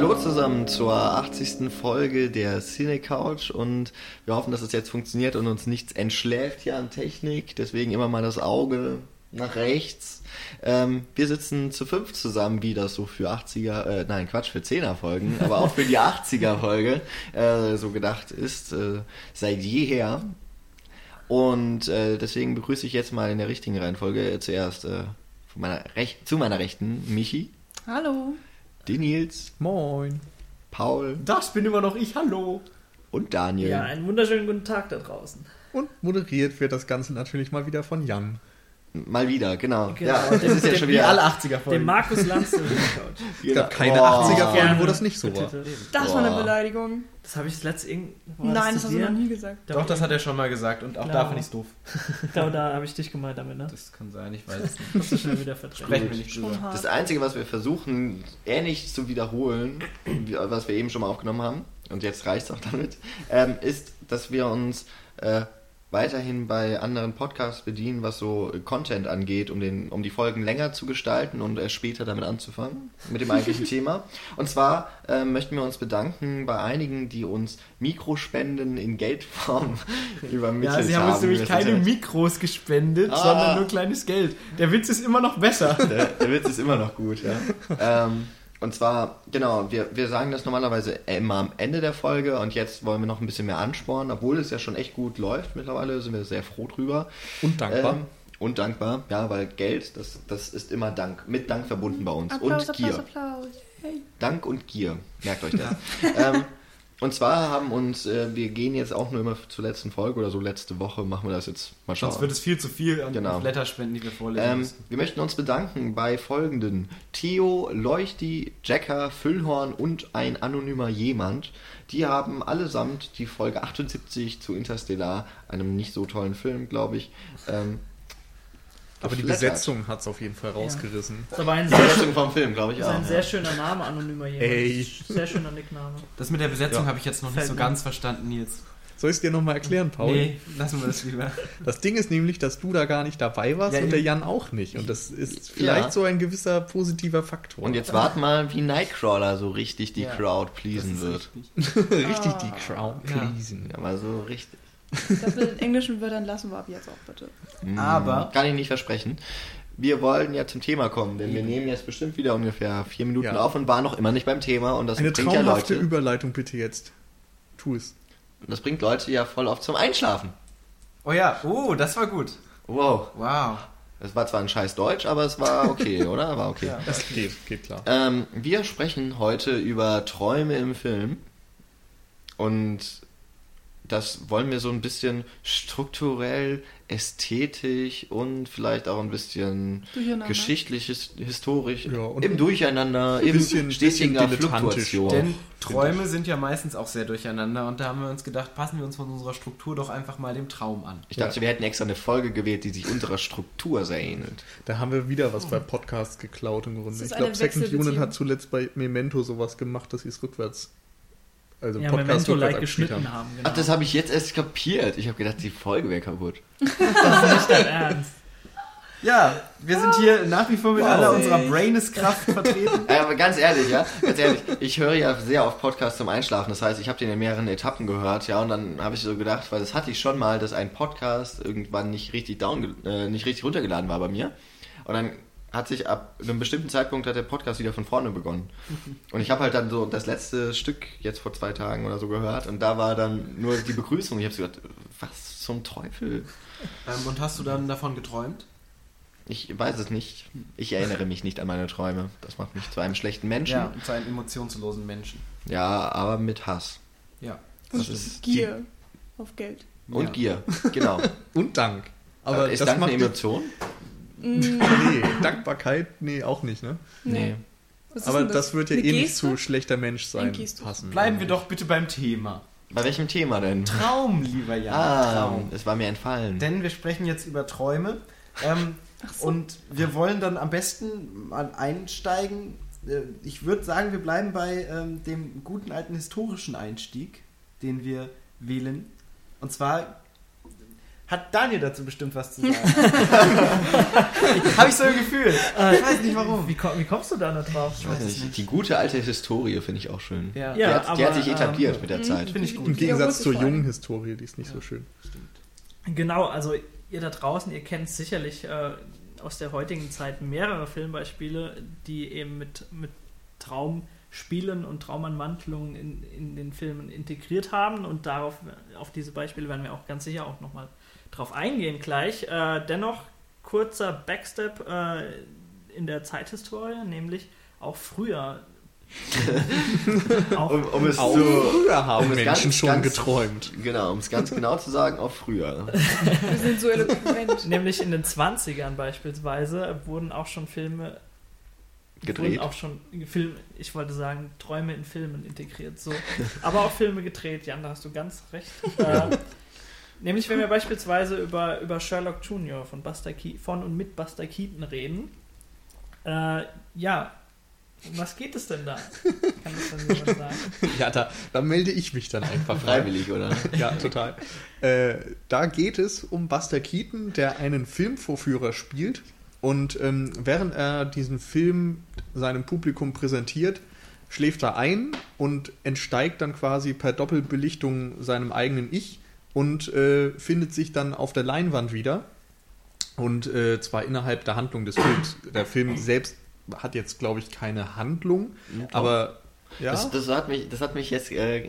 Hallo zusammen zur 80. Folge der Cine Couch und wir hoffen, dass es jetzt funktioniert und uns nichts entschläft hier an Technik. Deswegen immer mal das Auge nach rechts. Ähm, wir sitzen zu fünf zusammen, wie das so für 80er, äh, nein Quatsch, für 10er Folgen, aber auch für die 80er Folge äh, so gedacht ist, äh, seit jeher. Und äh, deswegen begrüße ich jetzt mal in der richtigen Reihenfolge zuerst äh, meiner zu meiner Rechten Michi, Hallo. Den Nils, Moin. Paul Das bin immer noch ich, hallo. und Daniel. Ja, einen wunderschönen guten Tag da draußen. Und moderiert wird das Ganze natürlich mal wieder von Jan. Mal wieder, genau. Genau. Ja, das ist ja schon wieder. 80er Dem Folgen. Markus Lanz der. Es gab keine Boah. 80er Folgen, Gerne wo das nicht so war. Das war eine. Beleidigung. Das habe ich das letzte irgendwo. Nein, das hast du noch nie gesagt. Doch, das hat er schon mal gesagt und auch da fand ich es doof. Da, da habe ich dich gemeint damit, ne? Das kann sein, ich weiß es nicht. Hast du schnell wieder verdrängt. Sprechen wir nicht Schon drüber. Das. Einzige, was wir versuchen, ähnlich zu wiederholen, wie- was wir eben schon mal aufgenommen haben, und jetzt reicht es auch damit, ähm, ist, dass wir uns äh, weiterhin bei anderen Podcasts bedienen, was so Content angeht, um, den, um die Folgen länger zu gestalten und erst später damit anzufangen, mit dem eigentlichen Thema. Und zwar äh, möchten wir uns bedanken bei einigen, die uns Mikrospenden in Geldform übermittelt Ja, sie haben uns nämlich keine Mikros gespendet, Ah. sondern nur kleines Geld. Der Witz ist immer noch besser. Der, der Witz ist immer noch gut, ja. ähm, und zwar, genau, wir, wir sagen das normalerweise immer am Ende der Folge und jetzt wollen wir noch ein bisschen mehr anspornen, obwohl es ja schon echt gut läuft mittlerweile, sind wir sehr froh drüber. Und dankbar. Ähm, und dankbar, ja, weil Geld, das, das ist immer Dank, mit Dank verbunden bei uns. Applaus, und Gier. Applaus, Applaus. Hey. Dank und Gier, merkt euch das. ähm, und zwar haben uns, äh, wir gehen jetzt auch nur immer zur letzten Folge oder so, letzte Woche machen wir das jetzt mal schauen. Sonst wird es viel zu viel an Genau. Blätterspenden, die wir vorlesen Ähm, müssen. wir möchten uns bedanken bei folgenden: Theo, Leuchti, Jacker, Füllhorn und ein anonymer jemand. Die haben allesamt die Folge 78 zu Interstellar, einem nicht so tollen Film, glaube ich. Ähm, Aber die. Besetzung hat es auf jeden Fall rausgerissen. Das ist aber ein sehr, Besetzung vom Film, glaube ich das ist auch. ein ja. sehr schöner Name, anonymer jemand. Ey. Sehr schöner Nickname. Das mit der Besetzung Ja. habe ich jetzt noch nicht Fällt so mir. ganz verstanden, Nils. Soll ich es dir nochmal erklären, Paul? Nee, lassen wir das lieber. Das Ding ist nämlich, dass du da gar nicht dabei warst Ja, und der. Jan auch nicht. Und das ist vielleicht Ja. so ein gewisser positiver Faktor. Und jetzt warten mal, wie Nightcrawler so richtig die Ja, Crowd Das pleasen wird. richtig. richtig Ah. die Crown Ja. pleasen. Ja, mal so richtig. Das mit den englischen Wörtern lassen wir ab jetzt auch bitte. Aber- Kann ich nicht versprechen. Wir wollen ja zum Thema kommen, denn wir nehmen jetzt bestimmt wieder ungefähr vier Minuten Ja. auf und waren noch immer nicht beim Thema und das Eine bringt ja traumhafte Leute. Überleitung bitte jetzt. Tu es. Das bringt Leute ja voll oft zum Einschlafen. Oh ja, oh, das war gut. Wow. Wow. Das war zwar ein scheiß Deutsch, aber es war okay, oder? War okay. Ja. Das geht, geht klar. Ähm, wir sprechen heute über Träume im Film. Und das wollen wir so ein bisschen strukturell, ästhetisch und vielleicht auch ein bisschen geschichtlich, his- historisch, Ja, und im Durcheinander, ein im bisschen- stetiger bisschen dilettantisch Fluktuation. Denn Träume sind ja meistens auch sehr durcheinander und da haben wir uns gedacht, passen wir uns von unserer Struktur doch einfach mal dem Traum an. Ich dachte, wir hätten extra eine Folge gewählt, die sich unserer Struktur sehr ähnelt. Da haben wir wieder was bei Podcasts geklaut im Grunde. Ich glaube, Second Unit hat zuletzt bei Memento sowas gemacht, dass sie es rückwärts. Also Ja, Podcast Memento-like geschnitten abgespielt haben. Genau. Ach, das habe ich jetzt erst kapiert. Ich habe gedacht, die Folge wäre kaputt. das ist nicht dein Ernst. Ja, wir sind hier nach wie vor mit Wow. aller unserer Braines-Kraft vertreten. Aber ganz ehrlich, ja, ganz ehrlich, ich höre ja sehr auf Podcasts zum Einschlafen. Das heißt, ich habe den in mehreren Etappen gehört, ja, und dann habe ich so gedacht, weil das hatte ich schon mal, dass ein Podcast irgendwann nicht richtig down, äh, nicht richtig runtergeladen war bei mir. Und dann hat sich ab einem bestimmten Zeitpunkt hat der Podcast wieder von vorne begonnen. Und ich habe halt dann so das letzte Stück jetzt vor zwei Tagen oder so gehört und da war dann nur die Begrüßung. Ich habe so gedacht, was zum Teufel? Ähm, und hast du dann davon geträumt? Ich weiß es nicht. Ich erinnere mich nicht an meine Träume. Das macht mich zu einem schlechten Menschen. Ja, zu einem emotionslosen Menschen. Ja, aber mit Hass. Ja. Das Und ist Gier auf Geld. Und Ja. Gier, genau. Und Dank. Aber Aber ist das Dank macht eine Emotion? Nee, Dankbarkeit, nee, auch nicht, ne? Nee. Aber denn das wird ja Eine eh nicht zu schlechter Mensch sein passen. Bleiben wir doch bitte beim Thema. Bei welchem Thema denn? Traum, lieber Jan. Ah, Traum. es war mir entfallen. Denn wir sprechen jetzt über Träume. Ähm, so. Und wir wollen dann am besten mal einsteigen. Äh, Ich würde sagen, wir bleiben bei ähm, dem guten alten historischen Einstieg, den wir wählen. Und zwar hat Daniel dazu bestimmt was zu sagen. Habe ich so ein Gefühl. Ich weiß nicht warum. Wie, komm- wie kommst du da noch drauf? Ich weiß nicht, die gute alte Historie finde ich auch schön. Ja. Die, Ja, hat, die hat aber, sich etabliert ähm, mit der Zeit. Finde ich gut. Im Gegensatz Ja, zur jungen Historie, die ist nicht so schön. Genau, also ihr da draußen, ihr kennt sicherlich äh, aus der heutigen Zeit mehrere Filmbeispiele, die eben mit, mit Traumspielen und Traumanwandlungen in, in den Filmen integriert haben und darauf, auf diese Beispiele werden wir auch ganz sicher auch nochmal drauf eingehen gleich. Äh, dennoch kurzer Backstep äh, in der Zeithistorie, nämlich auch früher. auch, Um, um es Auch zu, früher haben um Menschen ganz, schon ganz- geträumt. Genau, um es ganz genau zu sagen, auch früher. Wir sind so eloquent. Nämlich in den 20ern beispielsweise wurden auch schon Filme Gedreht. Wurden auch schon Filme, ich wollte sagen, Träume in Filmen integriert. So. Aber auch Filme gedreht, Jan, da hast du ganz recht. Äh, nämlich, wenn wir beispielsweise über, über Sherlock Jr. von, Buster Ke von und mit Buster Keaton reden. Äh, ja, um was geht es denn da? Kann das dann jemand sagen? Ja, da, da melde ich mich dann einfach. Freiwillig, oder? Ja, total. Äh, da geht es um Buster Keaton, der einen Filmvorführer spielt. Und ähm, während er diesen Film seinem Publikum präsentiert, schläft er ein und entsteigt dann quasi per Doppelbelichtung seinem eigenen Ich und äh, findet sich dann auf der Leinwand wieder. Und äh, zwar innerhalb der Handlung des Films. Der Film selbst hat jetzt, glaube ich, keine Handlung, aber ja. Das, das, hat mich, das hat mich jetzt, äh,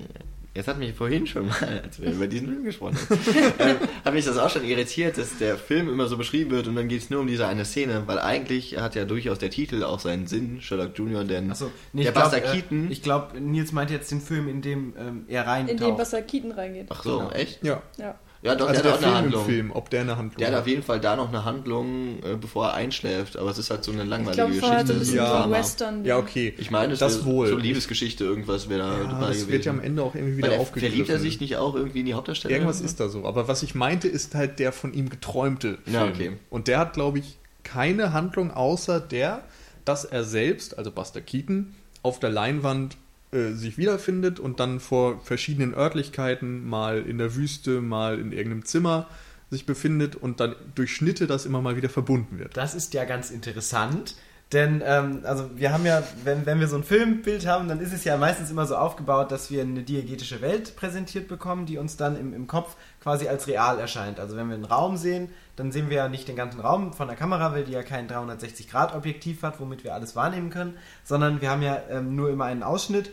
jetzt hat mich vorhin schon mal, als wir über diesen Film gesprochen haben, ähm, hat mich das auch schon irritiert, dass der Film immer so beschrieben wird und dann geht es nur um diese eine Szene, weil eigentlich hat ja durchaus der Titel auch seinen Sinn, Sherlock Jr., denn Achso, der Buster Keaton. Ich glaube, Nils meint jetzt den Film, in dem ähm, er rein In den Buster Keaton reingeht. ach so, Genau. echt? ja. Ja. Ja, doch, Also der, der hat auch eine Film im Handlung. Film, ob der eine Handlung Der hat hat. auf jeden Fall da noch eine Handlung, äh, bevor er einschläft, aber es ist halt so eine Ich langweilige glaube, vorher hat so ein Geschichte. bisschen Ja. so. Western. Ja, okay. Ich meine, es Das wohl. so Liebesgeschichte, irgendwas wäre da Ja, dabei das gewesen. wird ja am Ende auch irgendwie wieder er, aufgegriffen. verliebt er sich nicht auch irgendwie in die Hauptdarstellerin? Irgendwas ist da so. Aber was ich meinte, ist halt der von ihm geträumte Film. Ja, okay. Und der hat, glaube ich, keine Handlung außer der, dass er selbst, also Buster Keaton, auf der Leinwand äh, sich wiederfindet und dann vor verschiedenen Örtlichkeiten, mal in der Wüste, mal in irgendeinem Zimmer sich befindet und dann durch Schnitte das immer mal wieder verbunden wird. Das ist ja ganz interessant, denn ähm, also wir haben ja, wenn, wenn wir so ein Filmbild haben, dann ist es ja meistens immer so aufgebaut, dass wir eine diegetische Welt präsentiert bekommen, die uns dann im, im Kopf quasi als real erscheint. Also wenn wir einen Raum sehen, dann sehen wir ja nicht den ganzen Raum von der Kamera, weil die ja kein 360-Grad-Objektiv hat, womit wir alles wahrnehmen können, sondern wir haben ja ähm, nur immer einen Ausschnitt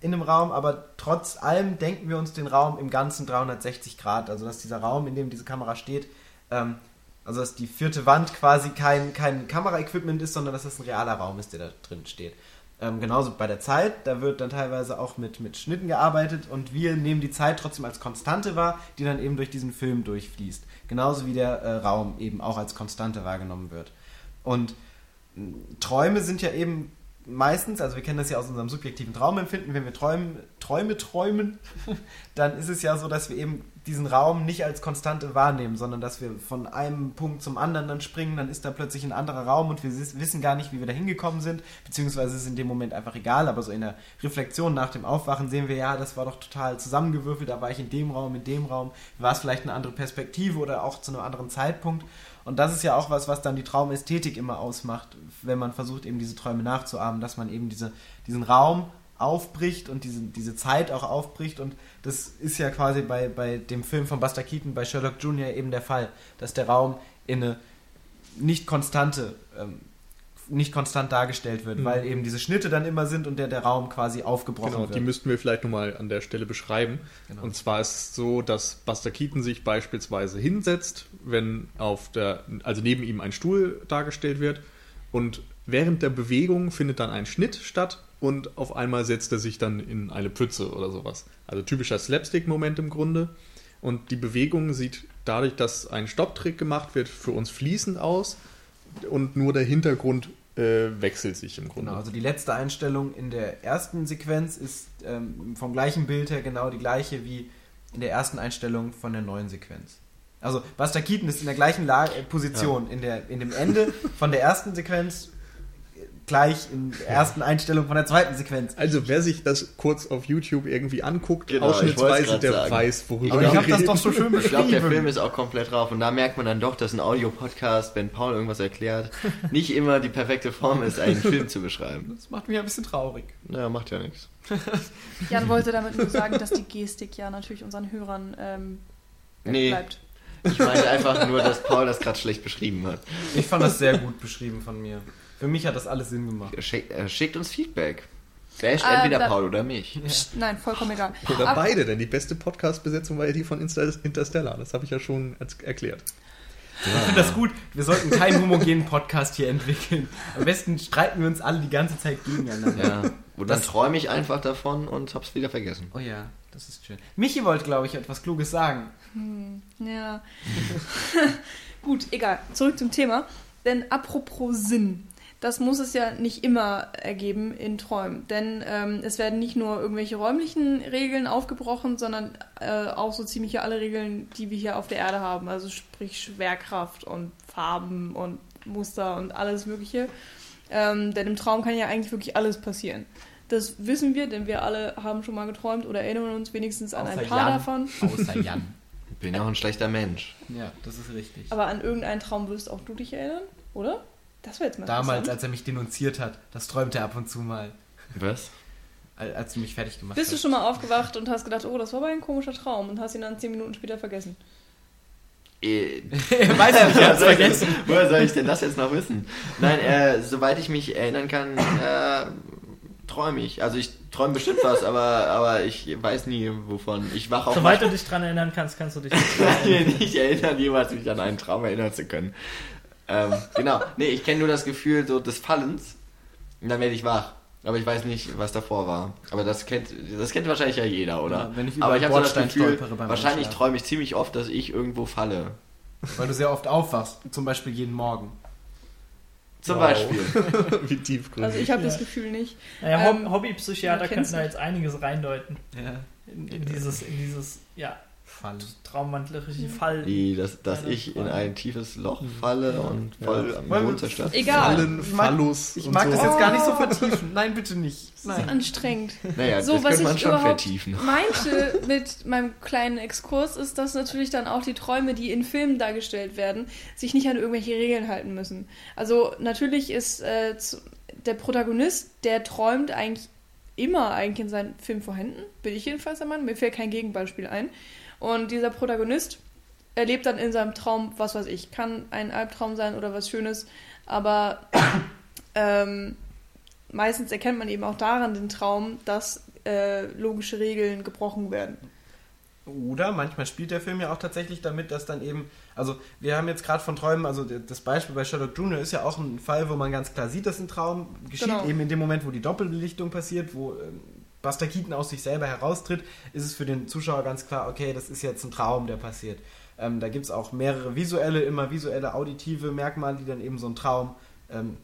in einem Raum, aber trotz allem denken wir uns den Raum im ganzen 360 Grad, also dass dieser Raum, in dem diese Kamera steht, ähm, also dass die vierte Wand quasi kein, kein Kameraequipment ist, sondern dass das ein realer Raum ist, der da drin steht. Ähm, genauso bei der Zeit, da wird dann teilweise auch mit, mit Schnitten gearbeitet und wir nehmen die Zeit trotzdem als Konstante wahr, die dann eben durch diesen Film durchfließt. Genauso wie der äh, Raum eben auch als Konstante wahrgenommen wird. Und Träume sind ja eben meistens, also wir kennen das ja aus unserem subjektiven Traumempfinden, wenn wir träumen, Träume träumen, dann ist es ja so, dass wir eben diesen Raum nicht als Konstante wahrnehmen, sondern dass wir von einem Punkt zum anderen dann springen, dann ist da plötzlich ein anderer Raum und wir wissen gar nicht, wie wir da hingekommen sind, beziehungsweise ist es in dem Moment einfach egal, aber so in der Reflexion nach dem Aufwachen sehen wir, ja, das war doch total zusammengewürfelt, da war ich in dem Raum, in dem Raum, war es vielleicht eine andere Perspektive oder auch zu einem anderen Zeitpunkt und das ist ja auch was, was dann die Traumästhetik immer ausmacht, wenn man versucht, eben diese Träume nachzuahmen, dass man eben diese, diesen Raum aufbricht und diese, diese Zeit auch aufbricht. Und das ist ja quasi bei, bei dem Film von Buster Keaton, bei Sherlock Jr. eben der Fall, dass der Raum in eine nicht konstante, ähm, nicht konstant dargestellt wird, Mhm. weil eben diese Schnitte dann immer sind und der, der Raum quasi aufgebrochen Genau, die wird. müssten wir vielleicht nochmal an der Stelle beschreiben. Genau. Und zwar ist es so, dass Buster Keaton sich beispielsweise hinsetzt, wenn auf der, also neben ihm ein Stuhl dargestellt wird und während der Bewegung findet dann ein Schnitt statt und auf einmal setzt er sich dann in eine Pfütze oder sowas. Also typischer Slapstick-Moment im Grunde. Und die Bewegung sieht dadurch, dass ein Stopptrick gemacht wird, für uns fließend aus und nur der Hintergrund äh, wechselt sich im Grunde. Genau, also die letzte Einstellung in der ersten Sequenz ist ähm, vom gleichen Bild her genau die gleiche wie in der ersten Einstellung von der neuen Sequenz. Also Buster Keaton ist in der gleichen Lage, äh, Position. In, der, in dem Ende von der ersten Sequenz gleich in der ersten Einstellung von der zweiten Sequenz. Also wer sich das kurz auf YouTube irgendwie anguckt, Genau, ausschnittsweise, der sagen. weiß, worüber Aber ich habe das doch so schön Ich glaube, der beschrieben. Film ist auch komplett drauf und da merkt man dann doch, dass ein Audiopodcast, wenn Paul irgendwas erklärt, nicht immer die perfekte Form ist, einen Film zu beschreiben. Das macht mich ein bisschen traurig. Naja, macht ja nichts. Jan wollte damit nur sagen, dass die Gestik ja natürlich unseren Hörern ähm, Nee. bleibt. Ich meinte einfach nur, dass Paul das gerade schlecht beschrieben hat. Ich fand das sehr gut beschrieben von mir. Für mich hat das alles Sinn gemacht. Schickt, er schickt uns Feedback. Basht Äh, entweder da- Paul oder mich. Psst, nein, vollkommen egal. Oder Ab- beide, denn die beste Podcast-Besetzung war ja die von Insta- Interstellar. Das habe ich ja schon erklärt. Ich finde das gut. Wir sollten keinen homogenen Podcast hier entwickeln. Am besten streiten wir uns alle die ganze Zeit gegeneinander. Ja. Und dann träume ich einfach davon und hab's wieder vergessen. Oh ja, das ist schön. Michi wollte, glaube ich, etwas Kluges sagen. Hm, ja. Gut, egal. Zurück zum Thema. Denn apropos Sinn, das muss es ja nicht immer ergeben in Träumen. Denn ähm, es werden nicht nur irgendwelche räumlichen Regeln aufgebrochen, sondern äh, auch so ziemlich alle Regeln, die wir hier auf der Erde haben. Also sprich Schwerkraft und Farben und Muster und alles Mögliche. Ähm, denn im Traum kann ja eigentlich wirklich alles passieren. Das wissen wir, denn wir alle haben schon mal geträumt oder erinnern uns wenigstens an ein Außer paar Jan. davon. Außer Jan. Bin auch ein schlechter Mensch. Ja, das ist richtig. Aber an irgendeinen Traum wirst auch du dich erinnern, oder? Das wäre jetzt mal Damals, als er mich denunziert hat, das träumte er ab und zu mal, Was? al- als du mich fertig gemacht Bist du hast. schon mal aufgewacht und hast gedacht, oh, das war aber ein komischer Traum und hast ihn dann zehn Minuten später vergessen? Äh, Weiß ich nicht, er hat's Woher soll ich- vergessen. Woher soll ich denn das jetzt noch wissen? Nein, äh, soweit ich mich erinnern kann, äh, träume ich. Also ich träume bestimmt was, aber, aber ich weiß nie wovon. Ich wache auch Soweit du dich dran erinnern kannst, kannst du dich nicht erinnern, jemals mich an einen Traum erinnern zu können. Ähm, genau. Nee, ich kenne nur das Gefühl so des Fallens und dann werde ich wach. Aber ich weiß nicht, was davor war. Aber das kennt, das kennt wahrscheinlich ja jeder, oder? Ja, wenn ich über Aber ich habe so das Gefühl, stolpere beim wahrscheinlich träume ich ziemlich oft, dass ich irgendwo falle. Weil du sehr oft aufwachst, zum Beispiel jeden Morgen. Zum Wow. Beispiel. Wie tiefgründig. Also ich habe Ja. das Gefühl nicht. Naja, Ähm, Hob Hobbypsychiater man könnten da jetzt einiges reindeuten. Ja, In, in dieses, in dieses, ja, Fall. traumwandlerische Fall. Wie, dass, dass ich in ein tiefes Loch falle und voll am Wollen wir- Boden zerstört. Egal. Fallen, Ich mag- Ich mag so. das jetzt gar nicht so vertiefen. Nein, bitte nicht. Das ist Nein. anstrengend. Naja, So, das was man ich schon überhaupt vertiefen. meinte mit meinem kleinen Exkurs ist, dass natürlich dann auch die Träume, die in Filmen dargestellt werden, sich nicht an irgendwelche Regeln halten müssen. Also natürlich ist äh, zu- der Protagonist, der träumt eigentlich immer eigentlich in seinem Film vorhanden. Bin ich jedenfalls der Mann. Mir fällt kein Gegenbeispiel ein. Und dieser Protagonist erlebt dann in seinem Traum, was weiß ich, kann ein Albtraum sein oder was Schönes, aber ähm, meistens erkennt man eben auch daran den Traum, dass äh, logische Regeln gebrochen werden. Oder manchmal spielt der Film ja auch tatsächlich damit, dass dann eben, also wir haben jetzt gerade von Träumen, also das Beispiel bei Sherlock Jr. ist ja auch ein Fall, wo man ganz klar sieht, dass ein Traum geschieht, Genau. eben in dem Moment, wo die Doppelbelichtung passiert, wo ähm, Buster Keaton aus sich selber heraustritt, ist es für den Zuschauer ganz klar, okay, das ist jetzt ein Traum, der passiert. Ähm, da gibt es auch mehrere visuelle, immer visuelle, auditive Merkmale, die dann eben so einen Traum ähm,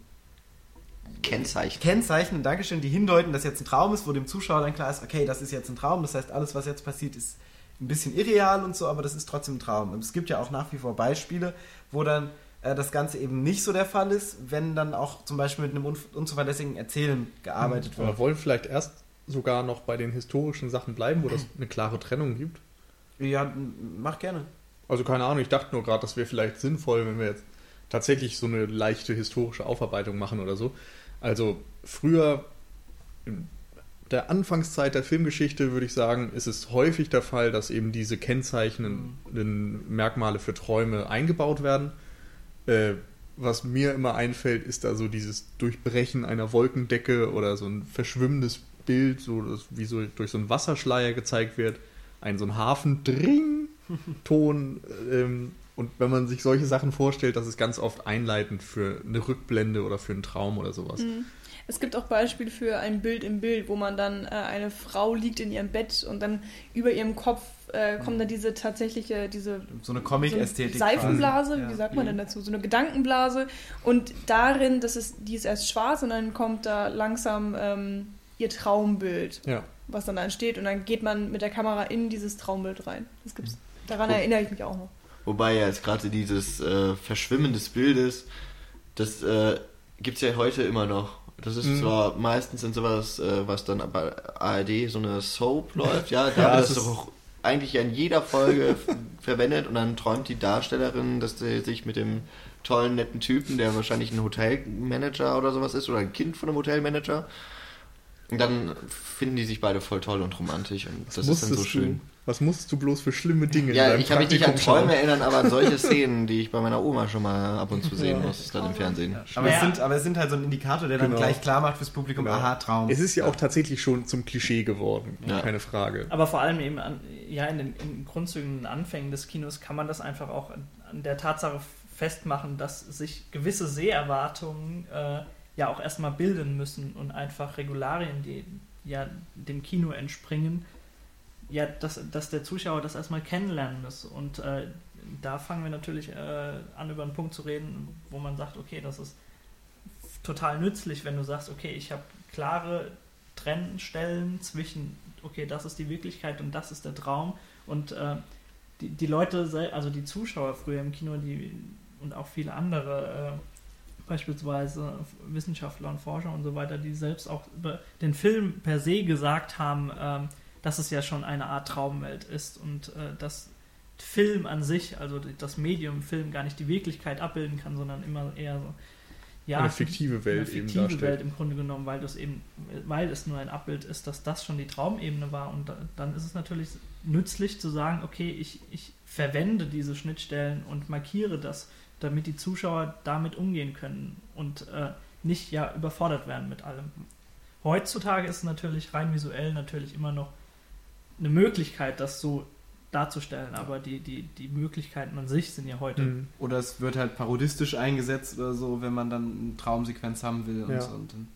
Kennzeichen. Kennzeichen, Dankeschön, die hindeuten, dass jetzt ein Traum ist, wo dem Zuschauer dann klar ist, okay, das ist jetzt ein Traum, das heißt, alles, was jetzt passiert, ist ein bisschen irreal und so, aber das ist trotzdem ein Traum. Und es gibt ja auch nach wie vor Beispiele, wo dann äh, das Ganze eben nicht so der Fall ist, wenn dann auch zum Beispiel mit einem un unzuverlässigen Erzählen gearbeitet Wir wird. wollen vielleicht erst sogar noch bei den historischen Sachen bleiben, wo das eine klare Trennung gibt. Ja, mach gerne. Also keine Ahnung, ich dachte nur gerade, das wäre vielleicht sinnvoll, wenn wir jetzt tatsächlich so eine leichte historische Aufarbeitung machen oder so. Also früher, in der Anfangszeit der Filmgeschichte, würde ich sagen, ist es häufig der Fall, dass eben diese kennzeichnenden Merkmale für Träume eingebaut werden. Äh, was mir immer einfällt, ist da so dieses Durchbrechen einer Wolkendecke oder so ein verschwimmendes Bild, so das, wie so durch so einen Wasserschleier gezeigt wird. Ein so ein Hafen-Dring-Ton. Ähm, und wenn man sich solche Sachen vorstellt, das ist ganz oft einleitend für eine Rückblende oder für einen Traum oder sowas. Mhm. Es gibt auch Beispiele für ein Bild im Bild, wo man dann äh, eine Frau liegt in ihrem Bett und dann über ihrem Kopf äh, kommt dann diese tatsächliche, diese So eine so Comic-Ästhetik. eine Seifenblase, quasi. wie Ja. sagt man denn dazu? So eine Gedankenblase. Und darin, das ist, die ist erst schwarz und dann kommt da langsam ähm, ihr Traumbild, Ja. was dann entsteht. Und dann geht man mit der Kamera in dieses Traumbild rein. Das gibt's. Daran Oh. erinnere ich mich auch noch. Wobei ja jetzt gerade dieses äh, Verschwimmen des Bildes, das äh, gibt es ja heute immer noch. Das ist Mhm. zwar meistens in sowas, äh, was dann bei ARD so eine Soap läuft, ja, da Ja, wird das ist- auch eigentlich in jeder Folge verwendet und dann träumt die Darstellerin, dass sie sich mit dem tollen, netten Typen, der wahrscheinlich ein Hotelmanager oder sowas ist oder ein Kind von einem Hotelmanager. Und dann finden die sich beide voll toll und romantisch und das ist dann so schön. Du, was musstest du bloß für schlimme Dinge in Ja, ich kann mich nicht an Träume erinnern, aber an solche Szenen, die ich bei meiner Oma schon mal ab und zu sehen Ja. muss, dann im Fernsehen. Aber, Ja. es sind, aber es sind halt so ein Indikator, der dann Genau. gleich klar macht fürs Publikum, Genau. aha, Traum. Es ist ja auch tatsächlich schon zum Klischee geworden, Ja. keine Frage. Aber vor allem eben an, ja, in den in Grundzügen Anfängen des Kinos kann man das einfach auch an, an der Tatsache festmachen, dass sich gewisse Seherwartungen äh, ja auch erstmal bilden müssen und einfach Regularien, die ja dem Kino entspringen, ja, dass, dass der Zuschauer das erstmal kennenlernen muss. Und äh, da fangen wir natürlich äh, an, über einen Punkt zu reden, wo man sagt, okay, das ist total nützlich, wenn du sagst, okay, ich habe klare Trennstellen zwischen, okay, das ist die Wirklichkeit und das ist der Traum. Und äh, die, die Leute, also die Zuschauer früher im Kino, die und auch viele andere, äh, beispielsweise Wissenschaftler und Forscher und so weiter, die selbst auch über den Film per se gesagt haben, ähm, dass es ja schon eine Art Traumwelt ist und äh, dass Film an sich, also das Medium Film gar nicht die Wirklichkeit abbilden kann, sondern immer eher so ja, Eine fiktive Welt eine eben fiktive darstellt. Welt im Grunde genommen, weil das eben, weil es nur ein Abbild ist, dass das schon die Traumebene war und da, dann ist es natürlich nützlich zu sagen, okay, ich, ich verwende diese Schnittstellen und markiere das, damit die Zuschauer damit umgehen können und äh, nicht ja überfordert werden mit allem. Heutzutage ist es natürlich rein visuell natürlich immer noch eine Möglichkeit, das so darzustellen, aber die, die, die Möglichkeiten an sich sind ja heute Mhm. Oder es wird halt parodistisch eingesetzt oder so, wenn man dann eine Traumsequenz haben will und Ja. so. Und dann,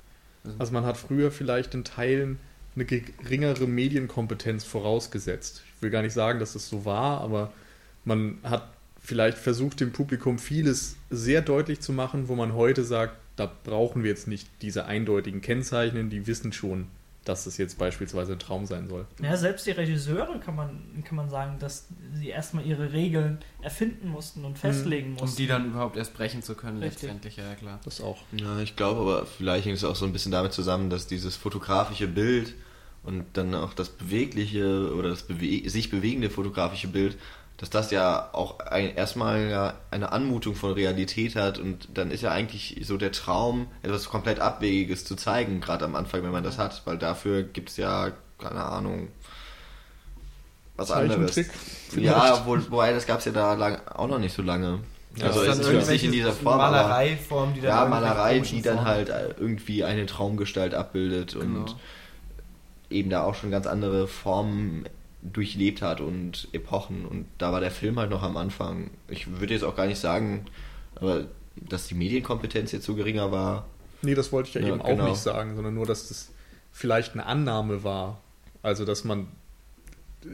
Also man hat früher vielleicht in Teilen eine geringere Medienkompetenz vorausgesetzt. Ich will gar nicht sagen, dass es so war, aber man hat vielleicht versucht, dem Publikum vieles sehr deutlich zu machen, wo man heute sagt, da brauchen wir jetzt nicht diese eindeutigen Kennzeichen, die wissen schon, dass es jetzt beispielsweise ein Traum sein soll. Ja, selbst die Regisseure kann man, kann man sagen, dass sie erstmal ihre Regeln erfinden mussten und festlegen mussten. um die dann überhaupt erst brechen zu können, Richtig. letztendlich, ja klar. Das auch. Ja, ich glaube aber vielleicht hängt es auch so ein bisschen damit zusammen, dass dieses fotografische Bild und dann auch das bewegliche oder das bewe sich bewegende fotografische Bild, dass das ja auch ein, erstmal ja eine Anmutung von Realität hat und dann ist ja eigentlich so der Traum, etwas komplett Abwegiges zu zeigen, gerade am Anfang, wenn man das hat, weil dafür gibt es ja, keine Ahnung, was anderes. Ja, wo, wobei das gab es ja da lang, auch noch nicht so lange. Ja, also es ist nicht in dieser Form, Malereiform, die dann ja, Malerei, die dann halt äh, irgendwie eine Traumgestalt abbildet und Genau. eben da auch schon ganz andere Formen durchlebt hat und Epochen. Und da war der Film halt noch am Anfang. Ich würde jetzt auch gar nicht sagen, aber dass die Medienkompetenz jetzt so geringer war. Nee, das wollte ich ja, Ja, eben genau. auch nicht sagen, sondern nur, dass das vielleicht eine Annahme war. Also, dass man äh,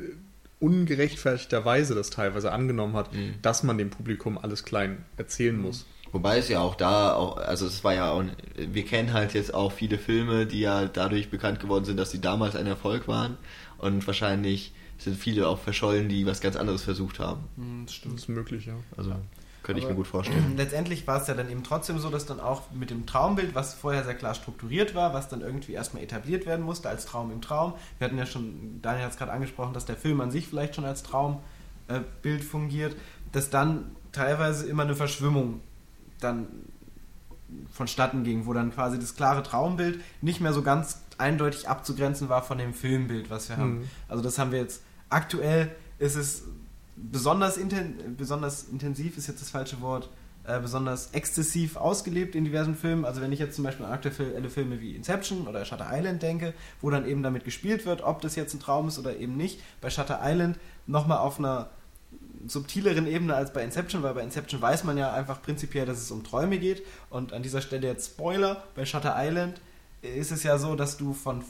ungerechtfertigterweise das teilweise angenommen hat, Mhm. dass man dem Publikum alles klein erzählen muss. Wobei es ja auch da auch, also es war ja auch, wir kennen halt jetzt auch viele Filme, die ja dadurch bekannt geworden sind, dass sie damals ein Erfolg waren. Und wahrscheinlich sind viele auch verschollen, die was ganz anderes versucht haben. Hm, das Das stimmt. ist möglich, ja. Also könnte ich Aber mir gut vorstellen. Letztendlich war es ja dann eben trotzdem so, dass dann auch mit dem Traumbild, was vorher sehr klar strukturiert war, was dann irgendwie erstmal etabliert werden musste als Traum im Traum. Wir hatten ja schon, Daniel hat es gerade angesprochen, dass der Film an sich vielleicht schon als Traumbild fungiert, dass dann teilweise immer eine Verschwimmung dann vonstatten ging, wo dann quasi das klare Traumbild nicht mehr so ganz eindeutig abzugrenzen war von dem Filmbild, was wir haben. Mhm. Also das haben wir jetzt aktuell ist es besonders, inten besonders intensiv ist jetzt das falsche Wort, äh, besonders exzessiv ausgelebt in diversen Filmen. Also wenn ich jetzt zum Beispiel an aktuelle Filme wie Inception oder Shutter Island denke, wo dann eben damit gespielt wird, ob das jetzt ein Traum ist oder eben nicht. Bei Shutter Island nochmal auf einer subtileren Ebene als bei Inception, weil bei Inception weiß man ja einfach prinzipiell, dass es um Träume geht. Und an dieser Stelle jetzt Spoiler, bei Shutter Island ist es ja so, dass du von,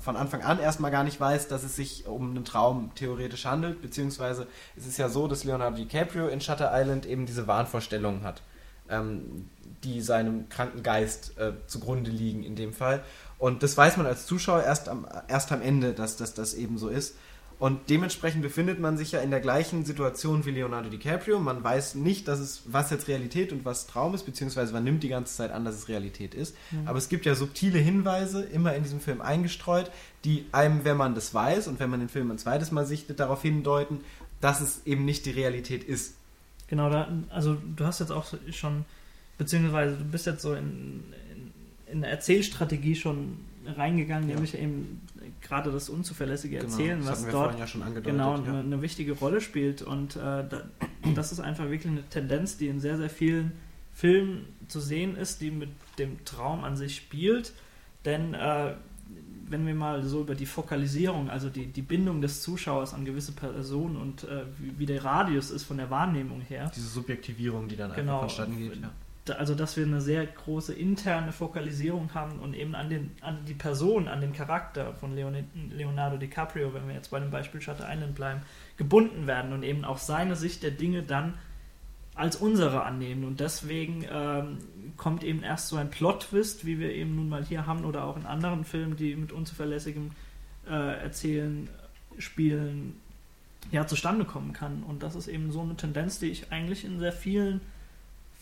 von Anfang an erstmal gar nicht weißt, dass es sich um einen Traum theoretisch handelt, beziehungsweise es ist ja so, dass Leonardo DiCaprio in Shutter Island eben diese Wahnvorstellungen hat, ähm, die seinem kranken Geist äh, zugrunde liegen in dem Fall. Und das weiß man als Zuschauer erst am, erst am Ende, dass das, das eben so ist. Und dementsprechend befindet man sich ja in der gleichen Situation wie Leonardo DiCaprio. Man weiß nicht, dass es, was jetzt Realität und was Traum ist, beziehungsweise man nimmt die ganze Zeit an, dass es Realität ist. Mhm. Aber es gibt ja subtile Hinweise, immer in diesem Film eingestreut, die einem, wenn man das weiß und wenn man den Film ein zweites Mal sichtet, darauf hindeuten, dass es eben nicht die Realität ist. Genau, da, also du hast jetzt auch schon, beziehungsweise du bist jetzt so in, in, in eine Erzählstrategie schon reingegangen, Ja. nämlich eben gerade das unzuverlässige Erzählen, Genau, was dort ja genau eine, eine wichtige Rolle spielt. Und äh, da, das ist einfach wirklich eine Tendenz, die in sehr, sehr vielen Filmen zu sehen ist, die mit dem Traum an sich spielt. Denn äh, wenn wir mal so über die Fokalisierung, also die, die Bindung des Zuschauers an gewisse Personen und äh, wie, wie der Radius ist von der Wahrnehmung her, Diese Subjektivierung, die dann Genau. einfach vonstatten geht. Ja. Also dass wir eine sehr große interne Fokalisierung haben und eben an, den, an die Person, an den Charakter von Leonardo DiCaprio, wenn wir jetzt bei dem Beispiel Shutter Island bleiben, gebunden werden und eben auch seine Sicht der Dinge dann als unsere annehmen. Und deswegen ähm, kommt eben erst so ein Plot-Twist, wie wir eben nun mal hier haben, oder auch in anderen Filmen, die mit unzuverlässigem äh, Erzählen, Spielen ja zustande kommen kann. Und das ist eben so eine Tendenz, die ich eigentlich in sehr vielen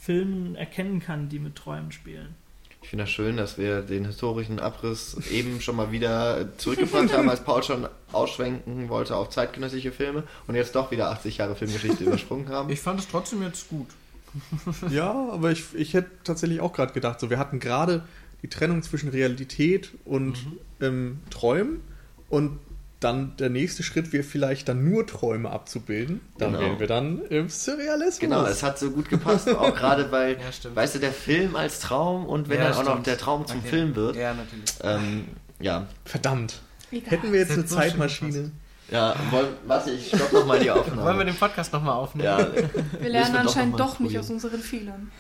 Filmen erkennen kann, die mit Träumen spielen. Ich finde das schön, dass wir den historischen Abriss eben schon mal wieder zurückgebracht haben, als Paul schon ausschwenken wollte auf zeitgenössische Filme und jetzt doch wieder 80 Jahre Filmgeschichte übersprungen haben. Ich fand es trotzdem jetzt gut. Ja, aber ich, ich hätte tatsächlich auch gerade gedacht, so wir hatten gerade die Trennung zwischen Realität und ähm, Träumen und dann der nächste Schritt wäre vielleicht dann nur Träume abzubilden. Dann Genau. wären wir dann im Surrealismus. Genau, es hat so gut gepasst, auch gerade weil, Ja, stimmt. weißt du, der Film als Traum und wenn Ja, dann auch noch stimmt. der Traum zum Okay. Film wird. Ja, natürlich. Ähm, ja, Verdammt. Egal. Hätten wir jetzt eine so Zeitmaschine. ja, wollen, warte, ich stopp noch mal die Aufnahme. Wollen wir den Podcast nochmal aufnehmen? ja, Wir lernen wir doch anscheinend mal doch nicht aus unseren Fehlern.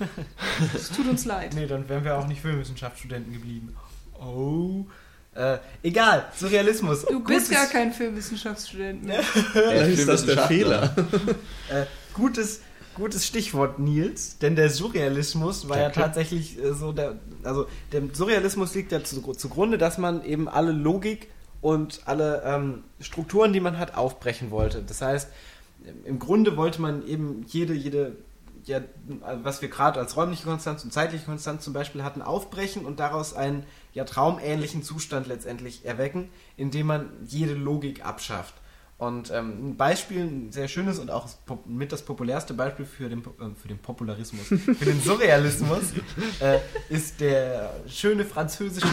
Es tut uns leid. Nee, dann wären wir auch nicht Filmwissenschaftsstudenten geblieben. Oh. Äh, egal, Surrealismus. Du bist Gutes- gar kein Filmwissenschaftsstudent mehr. Vielleicht ist das der Fehler. Äh, gutes, gutes Stichwort, Nils, denn der Surrealismus war ja Danke. tatsächlich äh, so der, also der Surrealismus liegt ja zu, zugrunde, dass man eben alle Logik und alle ähm, Strukturen, die man hat, aufbrechen wollte. Das heißt, im Grunde wollte man eben jede, jede, ja, was wir gerade als räumliche Konstanz und zeitliche Konstanz zum Beispiel hatten, aufbrechen und daraus einen ja traumähnlichen Zustand letztendlich erwecken, indem man jede Logik abschafft. Und ähm, ein Beispiel, ein sehr schönes und auch mit das populärste Beispiel für den, äh, für den Popularismus, für den Surrealismus, äh, ist der schöne französische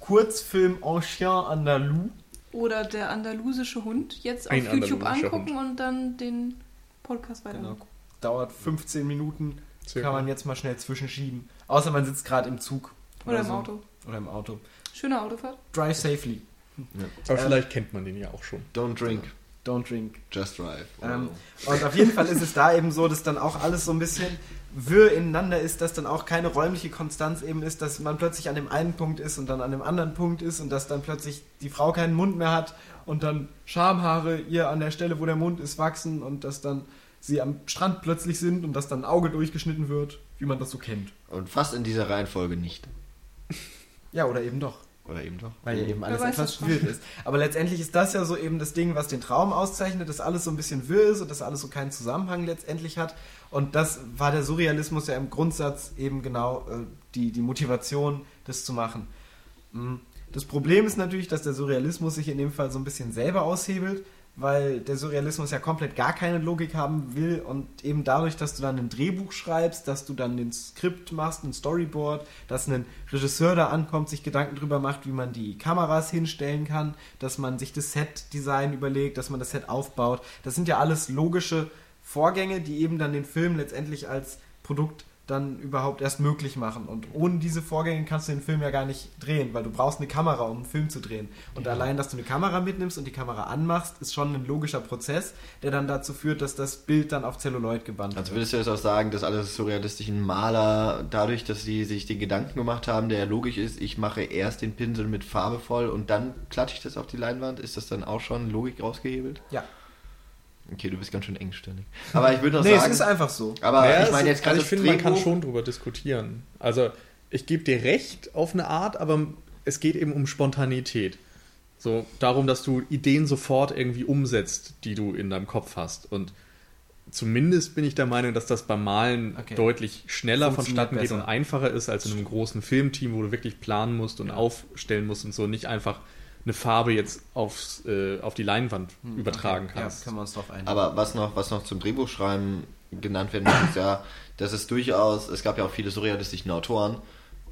Kurzfilm En Chien Andalou. Oder der andalusische Hund jetzt auf Ein YouTube angucken und dann den Podcast Genau. weitermachen. Dauert 15 Minuten, Circa. kann man jetzt mal schnell zwischenschieben. Außer man sitzt gerade im Zug. Oder im so. Auto. Oder im Auto. Schöne Autofahrt. Drive safely. Aber Ähm, vielleicht kennt man den ja auch schon. Don't drink, Don't drink. just drive. Ähm, und auf jeden Fall ist es da eben so, dass dann auch alles so ein bisschen wirr ineinander ist, dass dann auch keine räumliche Konstanz eben ist, dass man plötzlich an dem einen Punkt ist und dann an dem anderen Punkt ist und dass dann plötzlich die Frau keinen Mund mehr hat und dann Schamhaare ihr an der Stelle, wo der Mund ist, wachsen und dass dann sie am Strand plötzlich sind und dass dann ein Auge durchgeschnitten wird, wie man das so kennt. und fast in dieser Reihenfolge nicht. Ja, oder eben doch. Oder eben doch. Weil ja eben alles etwas verwirrt ist. Aber letztendlich ist das ja so eben das Ding, was den Traum auszeichnet, dass alles so ein bisschen wirr ist und dass alles so keinen Zusammenhang letztendlich hat. Und das war der Surrealismus ja im Grundsatz eben genau äh, die, die Motivation, das zu machen. Mm. Das Problem ist natürlich, dass der Surrealismus sich in dem Fall so ein bisschen selber aushebelt, weil der Surrealismus ja komplett gar keine Logik haben will und eben dadurch, dass du dann ein Drehbuch schreibst, dass du dann den Skript machst, ein Storyboard, dass ein Regisseur da ankommt, sich Gedanken drüber macht, wie man die Kameras hinstellen kann, dass man sich das Set-Design überlegt, dass man das Set aufbaut. Das sind ja alles logische Vorgänge, die eben dann den Film letztendlich als Produkt dann überhaupt erst möglich machen. Und ohne diese Vorgänge kannst du den Film ja gar nicht drehen, weil du brauchst eine Kamera, um einen Film zu drehen. Und allein, dass du eine Kamera mitnimmst und die Kamera anmachst, ist schon ein logischer Prozess, der dann dazu führt, dass das Bild dann auf Celluloid gebannt Also wird. würdest du jetzt auch sagen, dass alle surrealistischen Maler dadurch, dass sie sich den Gedanken gemacht haben, der ja logisch ist, ich mache erst den Pinsel mit Farbe voll und dann klatsche ich das auf die Leinwand, ist das dann auch schon Logik rausgehebelt? Ja. Okay, du bist ganz schön engständig. Aber ich würde noch Nee, sagen, es ist einfach so. aber Naja, ich meine es- jetzt gerade also ich finde, man kann schon drüber diskutieren. Also ich gebe dir recht auf eine Art, aber es geht eben um Spontanität. So darum, dass du Ideen sofort irgendwie umsetzt, die du in deinem Kopf hast. Und zumindest bin ich der Meinung, dass das beim Malen Okay. deutlich schneller vonstatten geht und einfacher ist als in einem großen Filmteam, wo du wirklich planen musst und Ja. aufstellen musst und so nicht einfach eine Farbe jetzt aufs, äh, auf die Leinwand übertragen Okay. kannst. Ja, können wir uns drauf einigen. Aber was noch, was noch zum Drehbuchschreiben genannt werden muss, ist ja, dass es durchaus, es gab ja auch viele surrealistischen Autoren,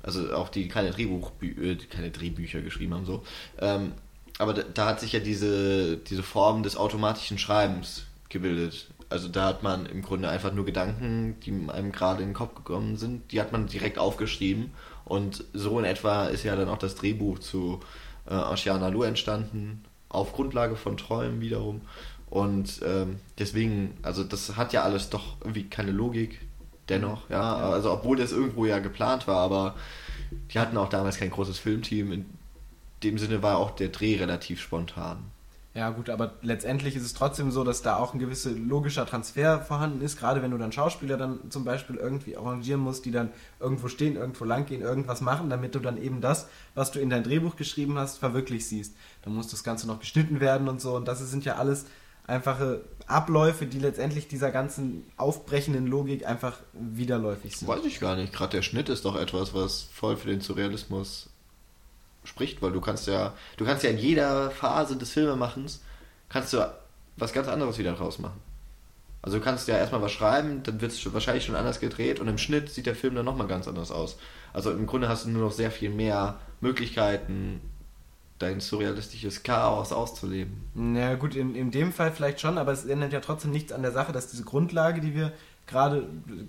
also auch die keine, Drehbuchbü äh, keine Drehbücher geschrieben haben, so. Ähm, aber da, da hat sich ja diese, diese Form des automatischen Schreibens gebildet. Also da hat man im Grunde einfach nur Gedanken, die einem gerade in den Kopf gekommen sind, die hat man direkt aufgeschrieben. Und so in etwa ist ja dann auch das Drehbuch zu äh, Oceana Lu entstanden, auf Grundlage von Träumen wiederum. Und ähm, deswegen, also das hat ja alles doch irgendwie keine Logik, dennoch, ja. Also obwohl das irgendwo ja geplant war, aber die hatten auch damals kein großes Filmteam. In dem Sinne war auch der Dreh relativ spontan. Ja, gut, aber letztendlich ist es trotzdem so, dass da auch ein gewisser logischer Transfer vorhanden ist, gerade wenn du dann Schauspieler dann zum Beispiel irgendwie arrangieren musst, die dann irgendwo stehen, irgendwo lang gehen, irgendwas machen, damit du dann eben das, was du in dein Drehbuch geschrieben hast, verwirklicht siehst. Dann muss das Ganze noch geschnitten werden und so und das sind ja alles einfache Abläufe, die letztendlich dieser ganzen aufbrechenden Logik einfach widerläufig sind. Weiß ich gar nicht. Gerade der Schnitt ist doch etwas, was voll für den Surrealismus spricht, weil du kannst ja, du kannst ja in jeder Phase des Filmemachens kannst du was ganz anderes wieder draus machen. Also du kannst ja erstmal was schreiben, dann wird es wahrscheinlich schon anders gedreht und im Schnitt sieht der Film dann nochmal ganz anders aus. Also im Grunde hast du nur noch sehr viel mehr Möglichkeiten, dein surrealistisches Chaos auszuleben. Ja gut, in, in dem Fall vielleicht schon, aber es ändert ja trotzdem nichts an der Sache, dass diese Grundlage, die wir gerade,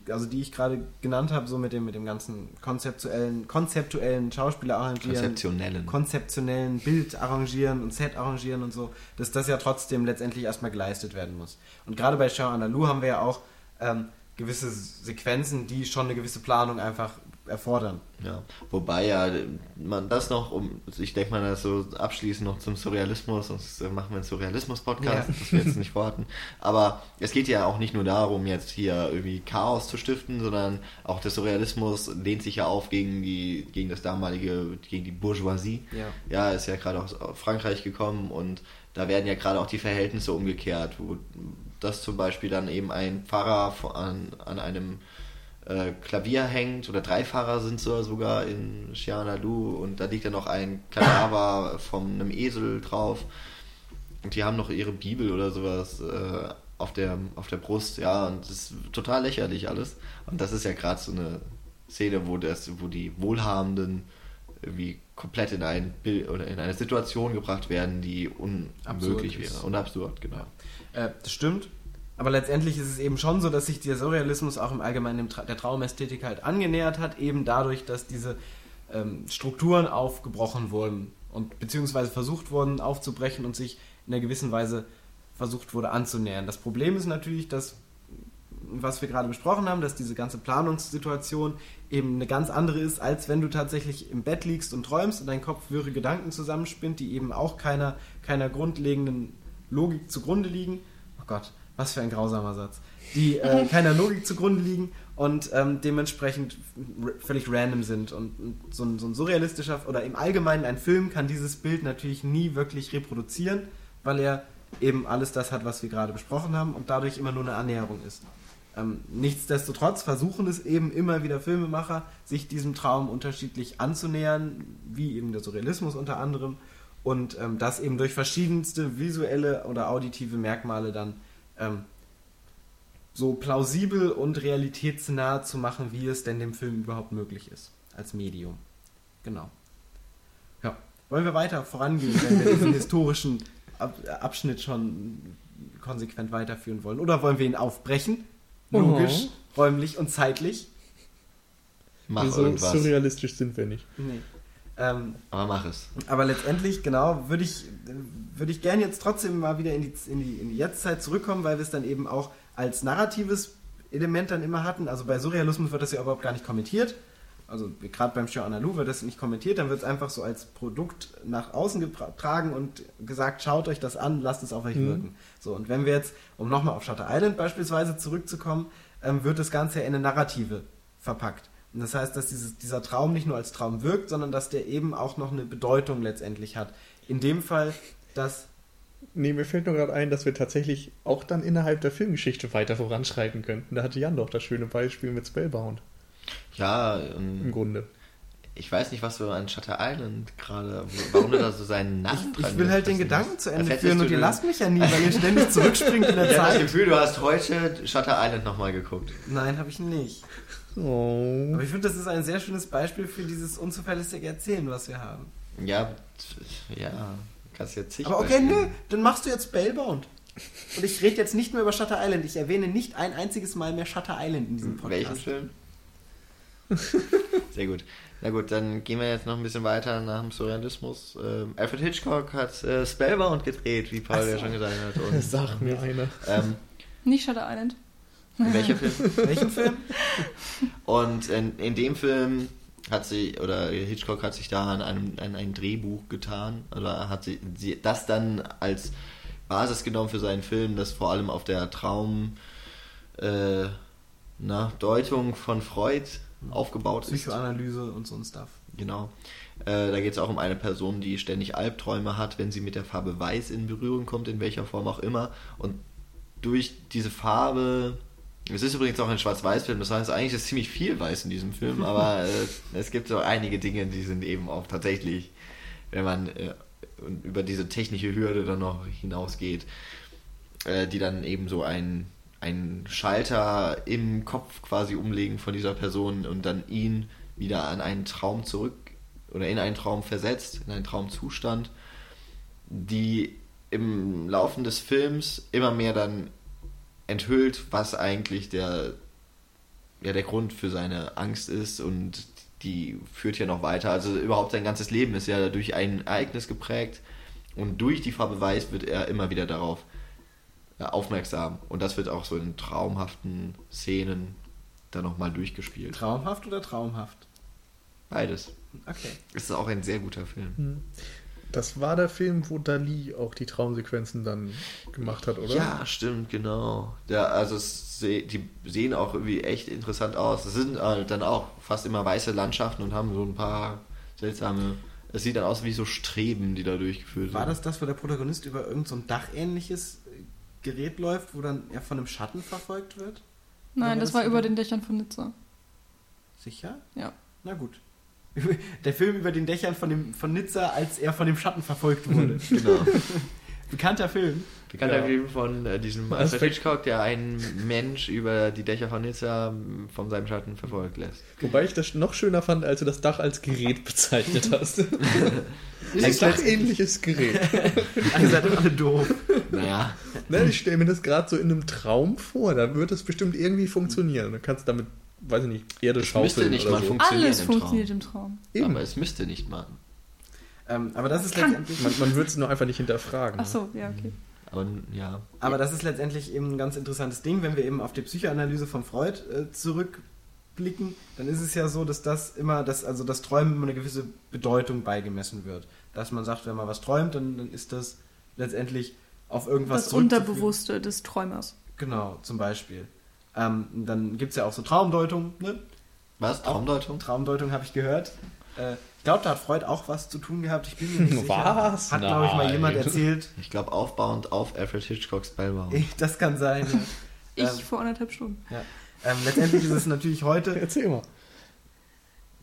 also die ich gerade genannt habe, so mit dem, mit dem ganzen konzeptuellen, konzeptuellen Schauspieler arrangieren, Konzeptionellen. konzeptionellen Bild arrangieren und Set arrangieren und so, dass das ja trotzdem letztendlich erstmal geleistet werden muss. Und gerade bei Jean Analou haben wir ja auch ähm, gewisse Sequenzen, die schon eine gewisse Planung einfach erfordern. Ja, wobei ja man das noch, um ich denke mal, das so abschließend noch zum Surrealismus, sonst machen wir einen Surrealismus-Podcast, Ja. das wir jetzt nicht vorhatten. Aber es geht ja auch nicht nur darum, jetzt hier irgendwie Chaos zu stiften, sondern auch der Surrealismus lehnt sich ja auf gegen die, gegen das damalige, gegen die Bourgeoisie. Ja. Ja, ist ja gerade aus Frankreich gekommen und da werden ja gerade auch die Verhältnisse umgekehrt, wo das zum Beispiel dann eben ein Pfarrer an, an einem äh, Klavier hängt oder drei Fahrer sind so sogar in Xianalu und da liegt dann noch ein Kadaver von einem Esel drauf und die haben noch ihre Bibel oder sowas äh, auf der auf der Brust, ja und das ist total lächerlich alles und das ist ja gerade so eine Szene, wo das wo die Wohlhabenden irgendwie komplett in ein Bild oder in eine Situation gebracht werden, die unmöglich wäre ist. und absurd, genau. Äh, das stimmt. Aber letztendlich ist es eben schon so, dass sich der Surrealismus auch im Allgemeinen der Traumästhetik halt angenähert hat, eben dadurch, dass diese ähm, Strukturen aufgebrochen wurden und beziehungsweise versucht wurden aufzubrechen und sich in einer gewissen Weise versucht wurde anzunähern. Das Problem ist natürlich, dass, was wir gerade besprochen haben, dass diese ganze Planungssituation eben eine ganz andere ist, als wenn du tatsächlich im Bett liegst und träumst und dein Kopf wirre Gedanken zusammenspinnt, die eben auch keiner, keiner grundlegenden Logik zugrunde liegen. Oh Gott, was für ein grausamer Satz. Die äh, keiner Logik zugrunde liegen und ähm, dementsprechend völlig random sind. Und, und so, ein, so ein surrealistischer oder im Allgemeinen ein Film kann dieses Bild natürlich nie wirklich reproduzieren, weil er eben alles das hat, was wir gerade besprochen haben und dadurch immer nur eine Annäherung ist. Ähm, nichtsdestotrotz versuchen es eben immer wieder Filmemacher, sich diesem Traum unterschiedlich anzunähern, wie eben der Surrealismus unter anderem, und ähm, das eben durch verschiedenste visuelle oder auditive Merkmale dann ähm, so plausibel und realitätsnah zu machen, wie es denn dem Film überhaupt möglich ist, als Medium. Genau. Ja. Wollen wir weiter vorangehen, wenn wir diesen historischen Ab Abschnitt schon konsequent weiterführen wollen? Oder wollen wir ihn aufbrechen? Logisch, räumlich und zeitlich? Mach so irgendwas, surrealistisch sind wir nicht. Nee. Ähm, aber mach es. aber letztendlich, genau, würde ich, würde ich gerne jetzt trotzdem mal wieder in die, in, die, in die Jetztzeit zurückkommen, weil wir es dann eben auch als narratives Element dann immer hatten. Also bei Surrealismus wird das ja überhaupt gar nicht kommentiert. Also gerade beim Show Analu wird das nicht kommentiert, dann wird es einfach so als Produkt nach außen getragen und gesagt, schaut euch das an, lasst es auf euch Mhm. wirken. So, und wenn wir jetzt, um nochmal auf Shutter Island beispielsweise zurückzukommen, ähm, wird das Ganze in eine Narrative verpackt. Und das heißt, dass dieses, dieser Traum nicht nur als Traum wirkt, sondern dass der eben auch noch eine Bedeutung letztendlich hat in dem Fall das. Nee, mir fällt nur gerade ein, dass wir tatsächlich auch dann innerhalb der Filmgeschichte weiter voranschreiten könnten. Da hatte Jan doch das schöne Beispiel mit Spellbound Ja, im ähm, Grunde. Ich weiß nicht, was du an Shutter Island gerade, warum du da so seinen Namen Ich, dran ich will halt den. Gedanken zu Ende führen und ihr lasst mich ja nie, weil ihr ständig zurückspringt in der Ich habe das Zeit. Gefühl, du hast heute Shutter Island nochmal geguckt. Nein, habe ich nicht. Oh. Aber ich finde, das ist ein sehr schönes Beispiel für dieses unzuverlässige Erzählen, was wir haben. Ja, ja, kannst jetzt zig Aber okay, nö, dann machst du jetzt Spellbound. Und ich rede jetzt nicht mehr über Shutter Island. Ich erwähne nicht ein einziges Mal mehr Shutter Island in diesem Podcast. Welchen Film? Sehr gut. Na gut, dann gehen wir jetzt noch ein bisschen weiter nach dem Surrealismus. Ähm, Alfred Hitchcock hat äh, Spellbound gedreht, wie Paul so. ja schon gesagt hat. Und, Sag mir einer. ähm, Nicht Shutter Island. welcher Film? Welchen Film? Und in, in dem Film hat sie, oder Hitchcock hat sich da an einem an ein Drehbuch getan, oder hat sie, sie das dann als Basis genommen für seinen Film, das vor allem auf der Traum äh, na, Deutung von Freud aufgebaut ist. Psychoanalyse und so ein Stuff. Genau. Äh, da geht es auch um eine Person, die ständig Albträume hat, wenn sie mit der Farbe Weiß in Berührung kommt, in welcher Form auch immer. Und durch diese Farbe. Es ist übrigens auch ein Schwarz-Weiß-Film, das heißt, eigentlich ist ziemlich viel Weiß in diesem Film, aber äh, es gibt so einige Dinge, die sind eben auch tatsächlich, wenn man äh, über diese technische Hürde dann noch hinausgeht, die dann eben so ein einen Schalter im Kopf quasi umlegen von dieser Person und dann ihn wieder an einen Traum zurück oder in einen Traum versetzt, in einen Traumzustand, die im Laufe des Films immer mehr dann enthüllt, was eigentlich der, ja, der Grund für seine Angst ist und die führt ja noch weiter. Also überhaupt sein ganzes Leben ist ja durch ein Ereignis geprägt und durch die Farbe Weiß wird er immer wieder darauf aufmerksam. Und das wird auch so in traumhaften Szenen dann nochmal durchgespielt. Traumhaft oder traumhaft? Beides. Okay. Es ist auch ein sehr guter Film. Das war der Film, wo Dali auch die Traumsequenzen dann gemacht hat, oder? Ja, stimmt, genau. Der, also es seh, die sehen auch irgendwie echt interessant aus. Es sind halt dann auch fast immer weiße Landschaften und haben so ein paar seltsame. Es sieht dann aus wie so Streben, die da durchgeführt War sind. das das, wo der Protagonist über irgendein so ein dachähnliches äh, Gerät läuft, wo dann er von einem Schatten verfolgt wird? Nein, das das war über den Dächern von Nizza. Sicher? Ja. Na gut. Der Film über den Dächern von, dem, von Nizza, als er von dem Schatten verfolgt wurde. Genau. Bekannter Film. Bekannter Ja. Film von äh, diesem Alfred Hitchcock, der einen Mensch über die Dächer von Nizza ähm, von seinem Schatten verfolgt lässt. Wobei ich das noch schöner fand, als du das Dach als Gerät bezeichnet hast. Ein es dachähnliches Gerät. Ihr seid doch alle doof. Naja, Ne, ich stelle mir das gerade so in einem Traum vor. Da wird es bestimmt irgendwie funktionieren. Du kannst damit, weiß ich nicht, Erde Es müsste schaufeln nicht oder mal so. funktionieren Alles im funktioniert Traum. im Traum. Eben. Aber es müsste nicht mal. Ähm, aber das ist Kann. letztendlich. Man, man wird es nur einfach nicht hinterfragen. Ach so, ja, okay. Aber ja. Aber das ist letztendlich eben ein ganz interessantes Ding, wenn wir eben auf die Psychoanalyse von Freud äh, zurückblicken, dann ist es ja so, dass das immer, dass also das Träumen immer eine gewisse Bedeutung beigemessen wird. Dass man sagt, wenn man was träumt, dann, dann ist das letztendlich auf irgendwas Das. Unterbewusste des Träumers. Genau, zum Beispiel. Ähm, dann gibt es ja auch so Traumdeutung, ne? Was? Traumdeutung? Traumdeutung habe ich gehört. Äh, ich glaube, da hat Freud auch was zu tun gehabt. Ich bin mir nicht sicher. Was? Hat, glaube ich, mal jemand erzählt. Ich glaube aufbauend auf Alfred Hitchcocks Spellbound. Das kann sein. Ja. Ich Ähm. vor anderthalb Stunden. Ja. Ähm, letztendlich ist es natürlich heute, Erzähl mal.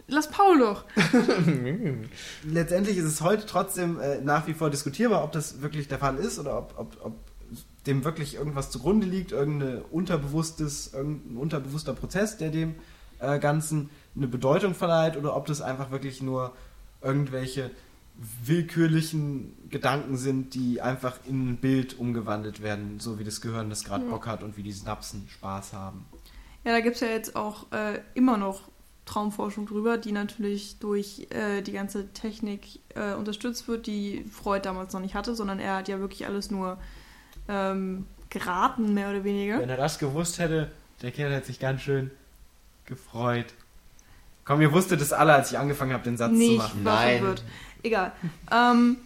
Lass Paul doch. letztendlich ist es heute trotzdem äh, nach wie vor diskutierbar, ob das wirklich der Fall ist oder ob, ob, ob dem wirklich irgendwas zugrunde liegt, irgendein unterbewusstes, irgendein unterbewusster Prozess, der dem äh, Ganzen eine Bedeutung verleiht oder ob das einfach wirklich nur irgendwelche willkürlichen Gedanken sind, die einfach in ein Bild umgewandelt werden, so wie das Gehirn das gerade Ja. Bock hat und wie die Synapsen Spaß haben. Ja, da gibt es ja jetzt auch äh, immer noch Traumforschung drüber, die natürlich durch äh, die ganze Technik äh, unterstützt wird, die Freud damals noch nicht hatte, sondern er hat ja wirklich alles nur ähm, geraten, mehr oder weniger. Wenn er das gewusst hätte, der Kerl hätte sich ganz schön gefreut. Komm, ihr wusstet es alle, als ich angefangen habe, den Satz Nee, zu ich machen. war Nein. verwirrt. Egal. Ähm,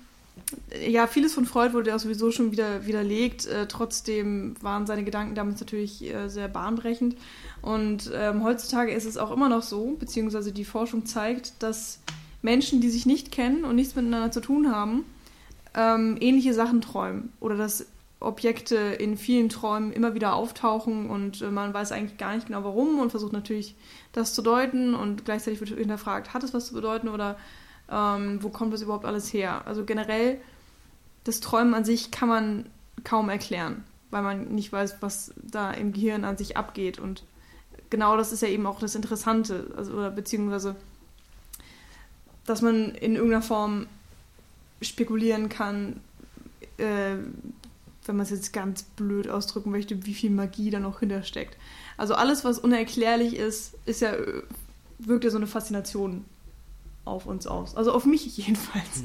ja, vieles von Freud wurde ja sowieso schon wieder widerlegt. Äh, trotzdem waren seine Gedanken damals natürlich äh, sehr bahnbrechend. Und ähm, heutzutage ist es auch immer noch so, beziehungsweise die Forschung zeigt, dass Menschen, die sich nicht kennen und nichts miteinander zu tun haben, ähm, ähnliche Sachen träumen oder dass Objekte in vielen Träumen immer wieder auftauchen und äh, man weiß eigentlich gar nicht genau warum und versucht natürlich das zu deuten und gleichzeitig wird hinterfragt, hat es was zu bedeuten oder ähm, wo kommt das überhaupt alles her? Also generell, das Träumen an sich kann man kaum erklären, weil man nicht weiß, was da im Gehirn an sich abgeht und genau das ist ja eben auch das Interessante, also oder beziehungsweise dass man in irgendeiner Form spekulieren kann, äh, wenn man es jetzt ganz blöd ausdrücken möchte, wie viel Magie da noch hintersteckt. Also alles, was unerklärlich ist, ist ja, wirkt ja so eine Faszination auf uns aus. Also auf mich jedenfalls.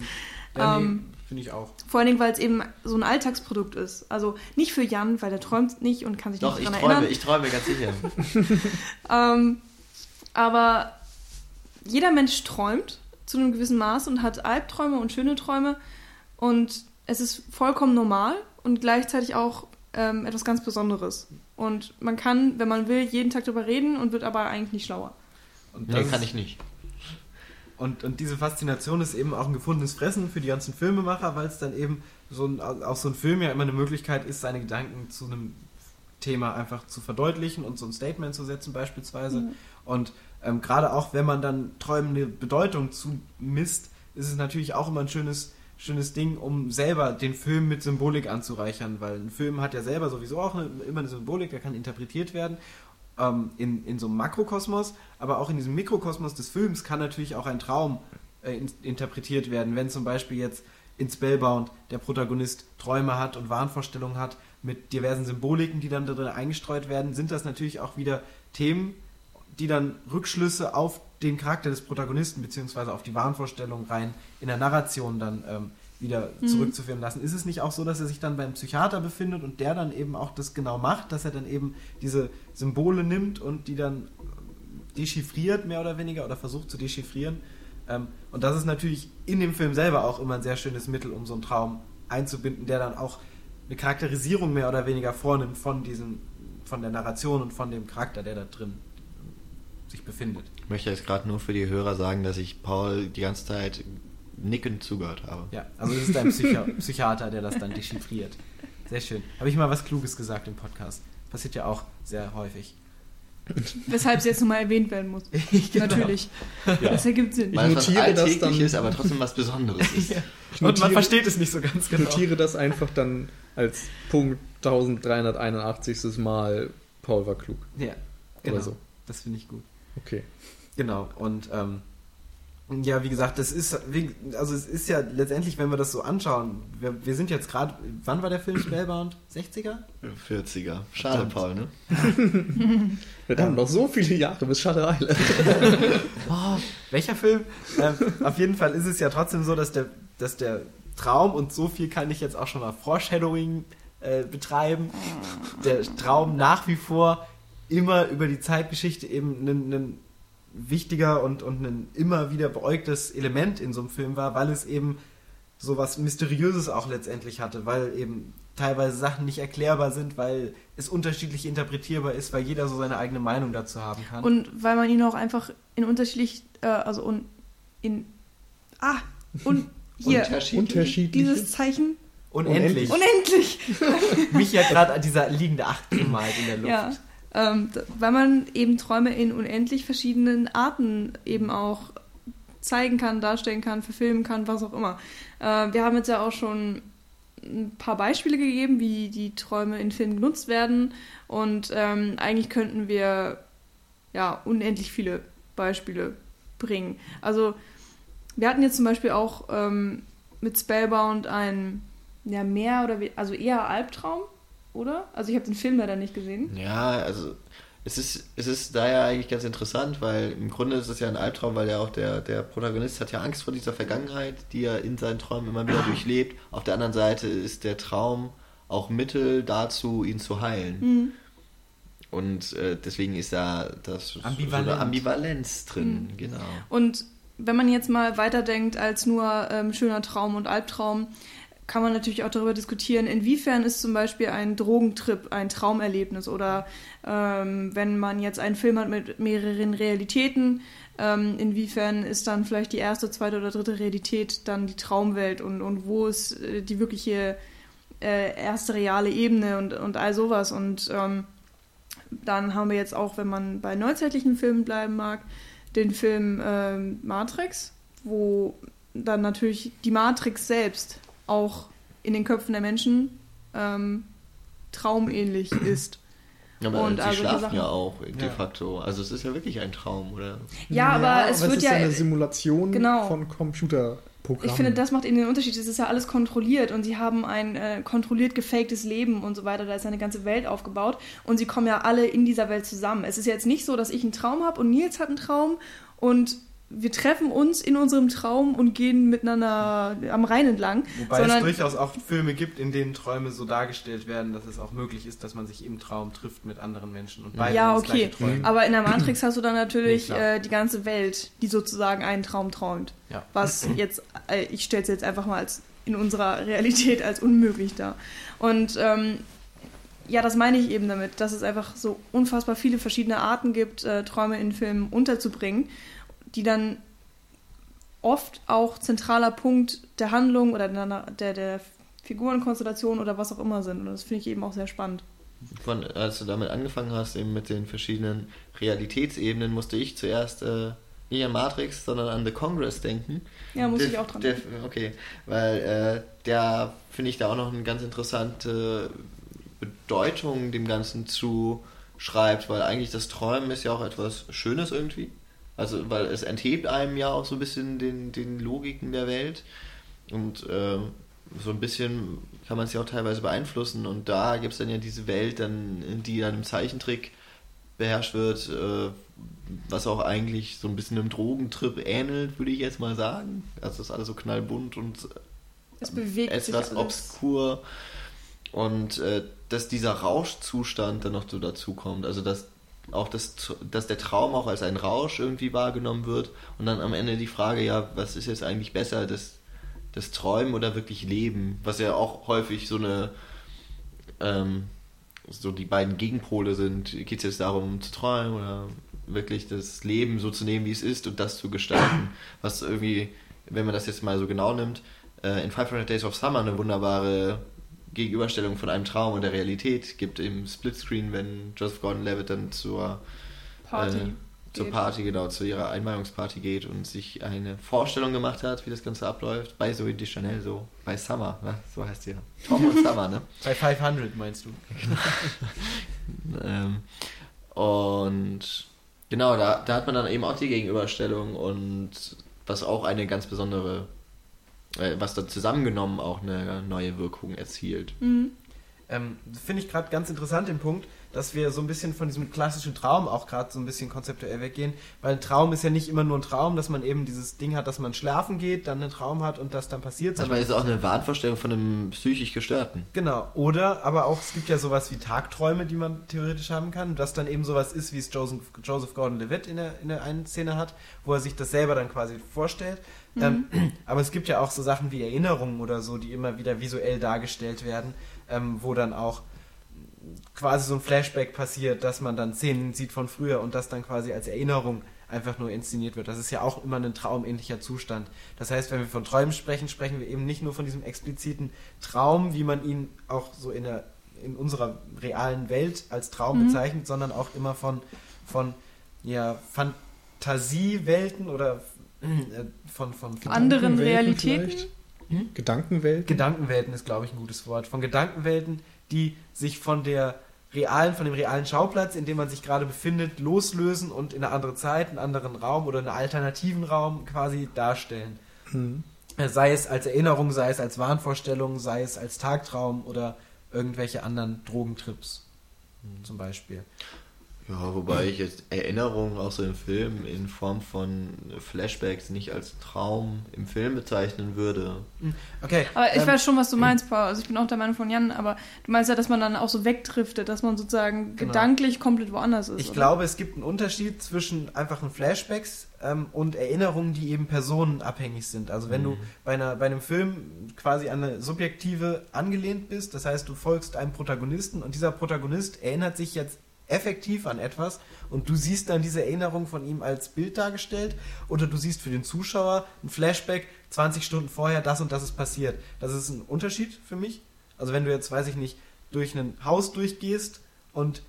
Ja, nee, Ähm, Finde ich auch. Vor allen Dingen, weil es eben so ein Alltagsprodukt ist. Also nicht für Jan, weil der träumt nicht und kann sich Doch, nicht ich daran träume, erinnern. ich träume ganz sicher. Ähm, aber jeder Mensch träumt zu einem gewissen Maß und hat Albträume und schöne Träume. Und es ist vollkommen normal und gleichzeitig auch ähm, etwas ganz Besonderes. Und man kann, wenn man will, jeden Tag darüber reden und wird aber eigentlich nicht schlauer. Und Nee, das kann ich nicht. Und, und diese Faszination ist eben auch ein gefundenes Fressen für die ganzen Filmemacher, weil es dann eben so ein, auch so ein Film ja immer eine Möglichkeit ist, seine Gedanken zu einem Thema einfach zu verdeutlichen und so ein Statement zu setzen beispielsweise. Mhm. Und ähm, gerade auch wenn man dann Träumen eine Bedeutung zumisst, ist es natürlich auch immer ein schönes, schönes Ding, um selber den Film mit Symbolik anzureichern, weil ein Film hat ja selber sowieso auch eine, immer eine Symbolik, der kann interpretiert werden ähm, in, in so einem Makrokosmos, aber auch in diesem Mikrokosmos des Films kann natürlich auch ein Traum äh, in, interpretiert werden, wenn zum Beispiel jetzt in Spellbound der Protagonist Träume hat und Wahnvorstellungen hat mit diversen Symboliken, die dann da drin eingestreut werden, sind das natürlich auch wieder Themen, die dann Rückschlüsse auf den Charakter des Protagonisten beziehungsweise auf die Wahnvorstellung rein in der Narration dann ähm, wieder Mhm. zurückzuführen lassen. Ist es nicht auch so, dass er sich dann beim Psychiater befindet und der dann eben auch das genau macht, dass er dann eben diese Symbole nimmt und die dann dechiffriert, mehr oder weniger, oder versucht zu dechiffrieren? Ähm, und das ist natürlich in dem Film selber auch immer ein sehr schönes Mittel, um so einen Traum einzubinden, der dann auch eine Charakterisierung mehr oder weniger vornimmt von diesem, von der Narration und von dem Charakter, der da drin sich befindet. Ich möchte jetzt gerade nur für die Hörer sagen, dass ich Paul die ganze Zeit nickend zugehört habe. Ja, also es ist ein Psychi Psychiater, der das dann dechiffriert. Sehr schön. Habe ich mal was Kluges gesagt im Podcast? Passiert ja auch sehr häufig. Weshalb es jetzt nochmal erwähnt werden muss. Genau. Natürlich. Ja. Das ergibt Sinn. Weil es was notiere das alltäglich dann- ist, aber trotzdem was Besonderes ist. Ja. Ich Und man notiere- versteht es nicht so ganz Ich genau. notiere das einfach dann als Punkt 1381. Mal Paul war klug. Ja, genau. Oder so. Das finde ich gut. Okay. Genau. Und ähm, ja, wie gesagt, das ist, also es ist ja letztendlich, wenn wir das so anschauen, wir, wir sind jetzt gerade, wann war der Film Spellbound? 60er? 40er. Schade, Verdammt. Paul, ne? Wir haben noch so viele Jahre bis Shutter Island. Oh, welcher Film? ähm, auf jeden Fall ist es ja trotzdem so, dass der, dass der Traum, und so viel kann ich jetzt auch schon mal Foreshadowing äh, betreiben, der Traum nach wie vor immer über die Zeitgeschichte eben ein, ein wichtiger und, und ein immer wieder beäugtes Element in so einem Film war, weil es eben so was Mysteriöses auch letztendlich hatte, weil eben teilweise Sachen nicht erklärbar sind, weil es unterschiedlich interpretierbar ist, weil jeder so seine eigene Meinung dazu haben kann. Und weil man ihn auch einfach in unterschiedlich, äh, also un, in, ah, und hier, Unterschiedlich. Dieses Zeichen, Unendlich. unendlich, Mich ja gerade dieser liegende Acht gemalt in der Luft. ja. Ähm, weil man eben Träume in unendlich verschiedenen Arten eben auch zeigen kann, darstellen kann, verfilmen kann, was auch immer. Äh, wir haben jetzt ja auch schon ein paar Beispiele gegeben, wie die Träume in Filmen genutzt werden. Und ähm, eigentlich könnten wir ja unendlich viele Beispiele bringen. Also wir hatten jetzt zum Beispiel auch ähm, mit Spellbound ein ja mehr oder also eher Albtraum, oder? Also ich habe den Film leider nicht gesehen. Ja, also es ist, es ist daher eigentlich ganz interessant, weil im Grunde ist es ja ein Albtraum, weil ja auch der, der Protagonist hat ja Angst vor dieser Vergangenheit, die er in seinen Träumen immer wieder durchlebt. Auf der anderen Seite ist der Traum auch Mittel dazu, ihn zu heilen. Mhm. Und äh, deswegen ist da das so Ambivalent. eine Ambivalenz drin, genau. Und wenn man jetzt mal weiterdenkt als nur ähm, schöner Traum und Albtraum, kann man natürlich auch darüber diskutieren, inwiefern ist zum Beispiel ein Drogentrip ein Traumerlebnis oder ähm, wenn man jetzt einen Film hat mit mehreren Realitäten, Ähm, inwiefern ist dann vielleicht die erste, zweite oder dritte Realität dann die Traumwelt und, und wo ist äh, die wirkliche äh, erste reale Ebene und, und all sowas. Und ähm, dann haben wir jetzt auch, wenn man bei neuzeitlichen Filmen bleiben mag, den Film ähm, Matrix, wo dann natürlich die Matrix selbst auch in den Köpfen der Menschen ähm, traumähnlich ist. Aber Und sie also die schlafen Sachen- ja auch de Ja. facto. Also es ist ja wirklich ein Traum, oder? Ja, aber es wird ist ja. eine Simulation Genau. von Computerprogrammen. Ich finde, das macht eben den Unterschied. Es ist ja alles kontrolliert und sie haben ein äh, kontrolliert gefaktes Leben und so weiter. Da ist eine ganze Welt aufgebaut und sie kommen ja alle in dieser Welt zusammen. Es ist jetzt nicht so, dass ich einen Traum habe und Nils hat einen Traum und wir treffen uns in unserem Traum und gehen miteinander am Rhein entlang. Wobei sondern es durchaus auch Filme gibt, in denen Träume so dargestellt werden, dass es auch möglich ist, dass man sich im Traum trifft mit anderen Menschen und beide Ja, okay. träumen. Aber in der Matrix hast du dann natürlich klar. äh, die ganze Welt, die sozusagen einen Traum träumt. Ja. Was jetzt, äh, ich stelle es jetzt einfach mal als in unserer Realität als unmöglich dar. Und ähm, ja, das meine ich eben damit, dass es einfach so unfassbar viele verschiedene Arten gibt, äh, Träume in Filmen unterzubringen, die dann oft auch zentraler Punkt der Handlung oder der, der, der Figurenkonstellation oder was auch immer sind. Und das finde ich eben auch sehr spannend. Von, als du damit angefangen hast, eben mit den verschiedenen Realitätsebenen, musste ich zuerst äh, nicht an Matrix, sondern an The Congress denken. Ja, muss Der- ich auch dran denken. Okay, weil äh, der, finde ich, da auch noch eine ganz interessante Bedeutung dem Ganzen zuschreibt, weil eigentlich das Träumen ist ja auch etwas Schönes irgendwie. Also, weil es enthebt einem ja auch so ein bisschen den, den Logiken der Welt. Und äh, so ein bisschen kann man es ja auch teilweise beeinflussen. Und da gibt es dann ja diese Welt, dann, die dann im Zeichentrick beherrscht wird, äh, was auch eigentlich so ein bisschen einem Drogentrip ähnelt, würde ich jetzt mal sagen. Also es ist alles so knallbunt und Es bewegt sich etwas alles. obskur. Und äh, dass dieser Rauschzustand dann noch so dazu kommt. Also dass auch das, dass der Traum auch als ein Rausch irgendwie wahrgenommen wird. Und dann am Ende die Frage, ja, was ist jetzt eigentlich besser, das, das Träumen oder wirklich Leben? Was ja auch häufig so eine ähm, so die beiden Gegenpole sind. Geht es jetzt darum zu träumen oder wirklich das Leben so zu nehmen, wie es ist und das zu gestalten? Was irgendwie, wenn man das jetzt mal so genau nimmt, äh, in 500 Days of Summer eine wunderbare Gegenüberstellung von einem Traum und der Realität gibt im Splitscreen, wenn Joseph Gordon-Levitt dann zur Party. äh, zur geht. Party, genau, zu ihrer Einweihungsparty geht und sich eine Vorstellung gemacht hat, wie das Ganze abläuft, bei Zoe Deschanel so, bei Summer, ne? so heißt sie ja. Tom und Summer, ne? Bei 500 meinst du? Ähm, und genau, da, da hat man dann eben auch die Gegenüberstellung und was auch eine ganz besondere, was da zusammengenommen auch eine neue Wirkung erzielt. Mhm. Ähm, Finde ich gerade ganz interessant den Punkt, dass wir so ein bisschen von diesem klassischen Traum auch gerade so ein bisschen konzeptuell weggehen, weil ein Traum ist ja nicht immer nur ein Traum, dass man eben dieses Ding hat, dass man schlafen geht, dann einen Traum hat und das dann passiert. Manchmal ist es auch eine Wahnvorstellung von einem psychisch Gestörten. Genau, oder aber auch, es gibt ja sowas wie Tagträume, die man theoretisch haben kann, das dann eben sowas ist, wie es Joseph, Joseph Gordon-Levitt in der, in der einen Szene hat, wo er sich das selber dann quasi vorstellt. Ähm, aber es gibt ja auch so Sachen wie Erinnerungen oder so, die immer wieder visuell dargestellt werden, ähm, wo dann auch quasi so ein Flashback passiert, dass man dann Szenen sieht von früher und das dann quasi als Erinnerung einfach nur inszeniert wird. Das ist ja auch immer ein traumähnlicher Zustand. Das heißt, wenn wir von Träumen sprechen, sprechen wir eben nicht nur von diesem expliziten Traum, wie man ihn auch so in, der, in unserer realen Welt als Traum Mhm. bezeichnet, sondern auch immer von, von ja, Fantasiewelten oder von, von, von Anderen Gedankenwelten Realitäten? vielleicht? Gedankenwelten? Gedankenwelten ist, glaube ich, ein gutes Wort. Von Gedankenwelten, die sich von der realen, von dem realen Schauplatz, in dem man sich gerade befindet, loslösen und in eine andere Zeit, einen anderen Raum oder einen alternativen Raum quasi darstellen. Mhm. Äh, Sei es als Erinnerung, sei es als Wahnvorstellung, sei es als Tagtraum oder irgendwelche anderen Drogentrips zum Beispiel. Ja, wobei ich jetzt Erinnerungen auch so im Film in Form von Flashbacks nicht als Traum im Film bezeichnen würde. Okay. Aber ich ähm, weiß schon, was du meinst, Paul. Also ich bin auch der Meinung von Jan, aber du meinst ja, dass man dann auch so wegdriftet, dass man sozusagen Genau. gedanklich komplett woanders ist. Ich oder? glaube, es gibt einen Unterschied zwischen einfachen Flashbacks ähm, und Erinnerungen, die eben personenabhängig sind. Also wenn du bei, einer, bei einem Film quasi an eine subjektive angelehnt bist, das heißt, du folgst einem Protagonisten und dieser Protagonist erinnert sich jetzt effektiv an etwas und du siehst dann diese Erinnerung von ihm als Bild dargestellt oder du siehst für den Zuschauer ein Flashback 20 Stunden vorher, das und das ist passiert. Das ist ein Unterschied für mich. Also wenn du jetzt, weiß ich nicht, durch ein Haus durchgehst und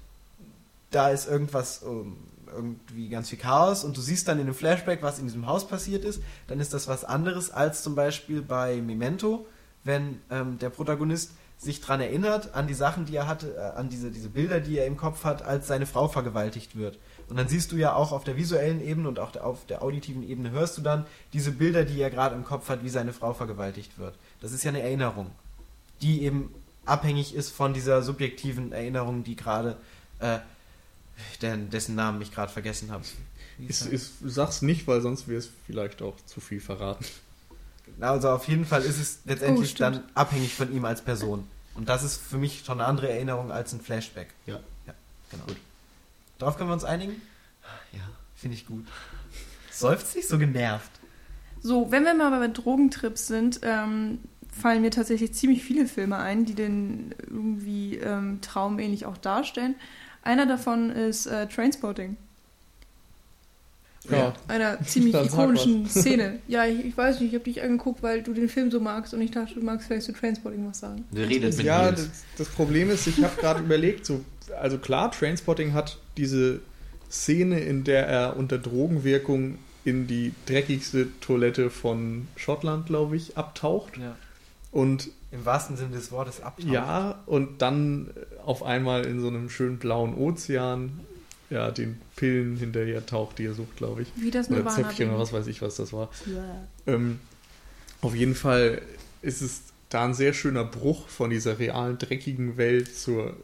da ist irgendwas, ähm, irgendwie ganz viel Chaos und du siehst dann in dem Flashback, was in diesem Haus passiert ist, dann ist das was anderes als zum Beispiel bei Memento, wenn ähm, der Protagonist sich daran erinnert, an die Sachen, die er hatte, äh, an diese, diese Bilder, die er im Kopf hat, als seine Frau vergewaltigt wird. Und dann siehst du ja auch auf der visuellen Ebene und auch auf der auditiven Ebene hörst du dann diese Bilder, die er gerade im Kopf hat, wie seine Frau vergewaltigt wird. Das ist ja eine Erinnerung, die eben abhängig ist von dieser subjektiven Erinnerung, die gerade, äh, dessen Namen ich gerade vergessen habe. Ist, sag's nicht, weil sonst wäre es vielleicht auch zu viel verraten. Also auf jeden Fall ist es letztendlich Oh, dann abhängig von ihm als Person. Und das ist für mich schon eine andere Erinnerung als ein Flashback. Ja. Ja, genau. Darauf können wir uns einigen? Ja. Finde ich gut. Seufzt nicht so genervt. So, wenn wir mal bei Drogentrips sind, ähm, fallen mir tatsächlich ziemlich viele Filme ein, die den irgendwie ähm, traumähnlich auch darstellen. Einer davon ist äh, Trainspotting. Ja. Einer ziemlich Dann ikonischen Szene. Ja, ich, ich weiß nicht, ich habe dich angeguckt, weil du den Film so magst und ich dachte, du magst vielleicht zu Trainspotting was sagen. Der redet mit Ja, das, das Problem ist, ich habe gerade überlegt, so, also klar, Trainspotting hat diese Szene, in der er unter Drogenwirkung in die dreckigste Toilette von Schottland, glaube ich, abtaucht. Ja. Und Im wahrsten Sinne des Wortes abtaucht. ja, und dann auf einmal in so einem schönen blauen Ozean, ja, den Pillen hinterher taucht, die er sucht, glaube ich. Wie das Oder Zäpfchen oder was weiß ich, was das war. Ja. Ähm, auf jeden Fall ist es da ein sehr schöner Bruch von dieser realen, dreckigen Welt zur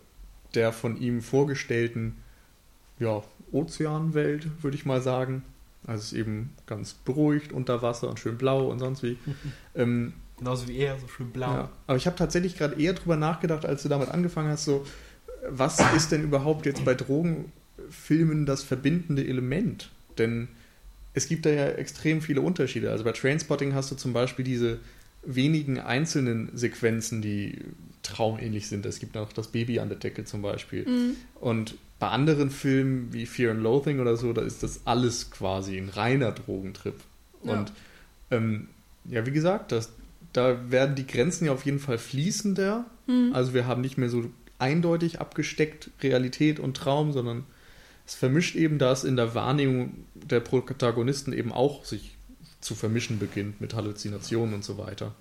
der von ihm vorgestellten ja, Ozeanwelt, würde ich mal sagen. Also es ist eben ganz beruhigt unter Wasser und schön blau und sonst wie. ähm, Genauso wie er, so schön blau. ja. Aber ich habe tatsächlich gerade eher drüber nachgedacht, als du damit angefangen hast, so, was ist denn überhaupt jetzt bei Drogenfilmen das verbindende Element? Denn es gibt da ja extrem viele Unterschiede. Also bei Trainspotting hast du zum Beispiel diese wenigen einzelnen Sequenzen, die traumähnlich sind. Es gibt noch das Baby an der Decke zum Beispiel. Mhm. Und bei anderen Filmen wie Fear and Loathing oder so, da ist das alles quasi ein reiner Drogentrip. Ja. Und ähm, ja, wie gesagt, das, da werden die Grenzen ja auf jeden Fall fließender. Mhm. Also wir haben nicht mehr so eindeutig abgesteckt Realität und Traum, sondern es vermischt eben, da es in der Wahrnehmung der Protagonisten eben auch sich zu vermischen beginnt mit Halluzinationen und so weiter.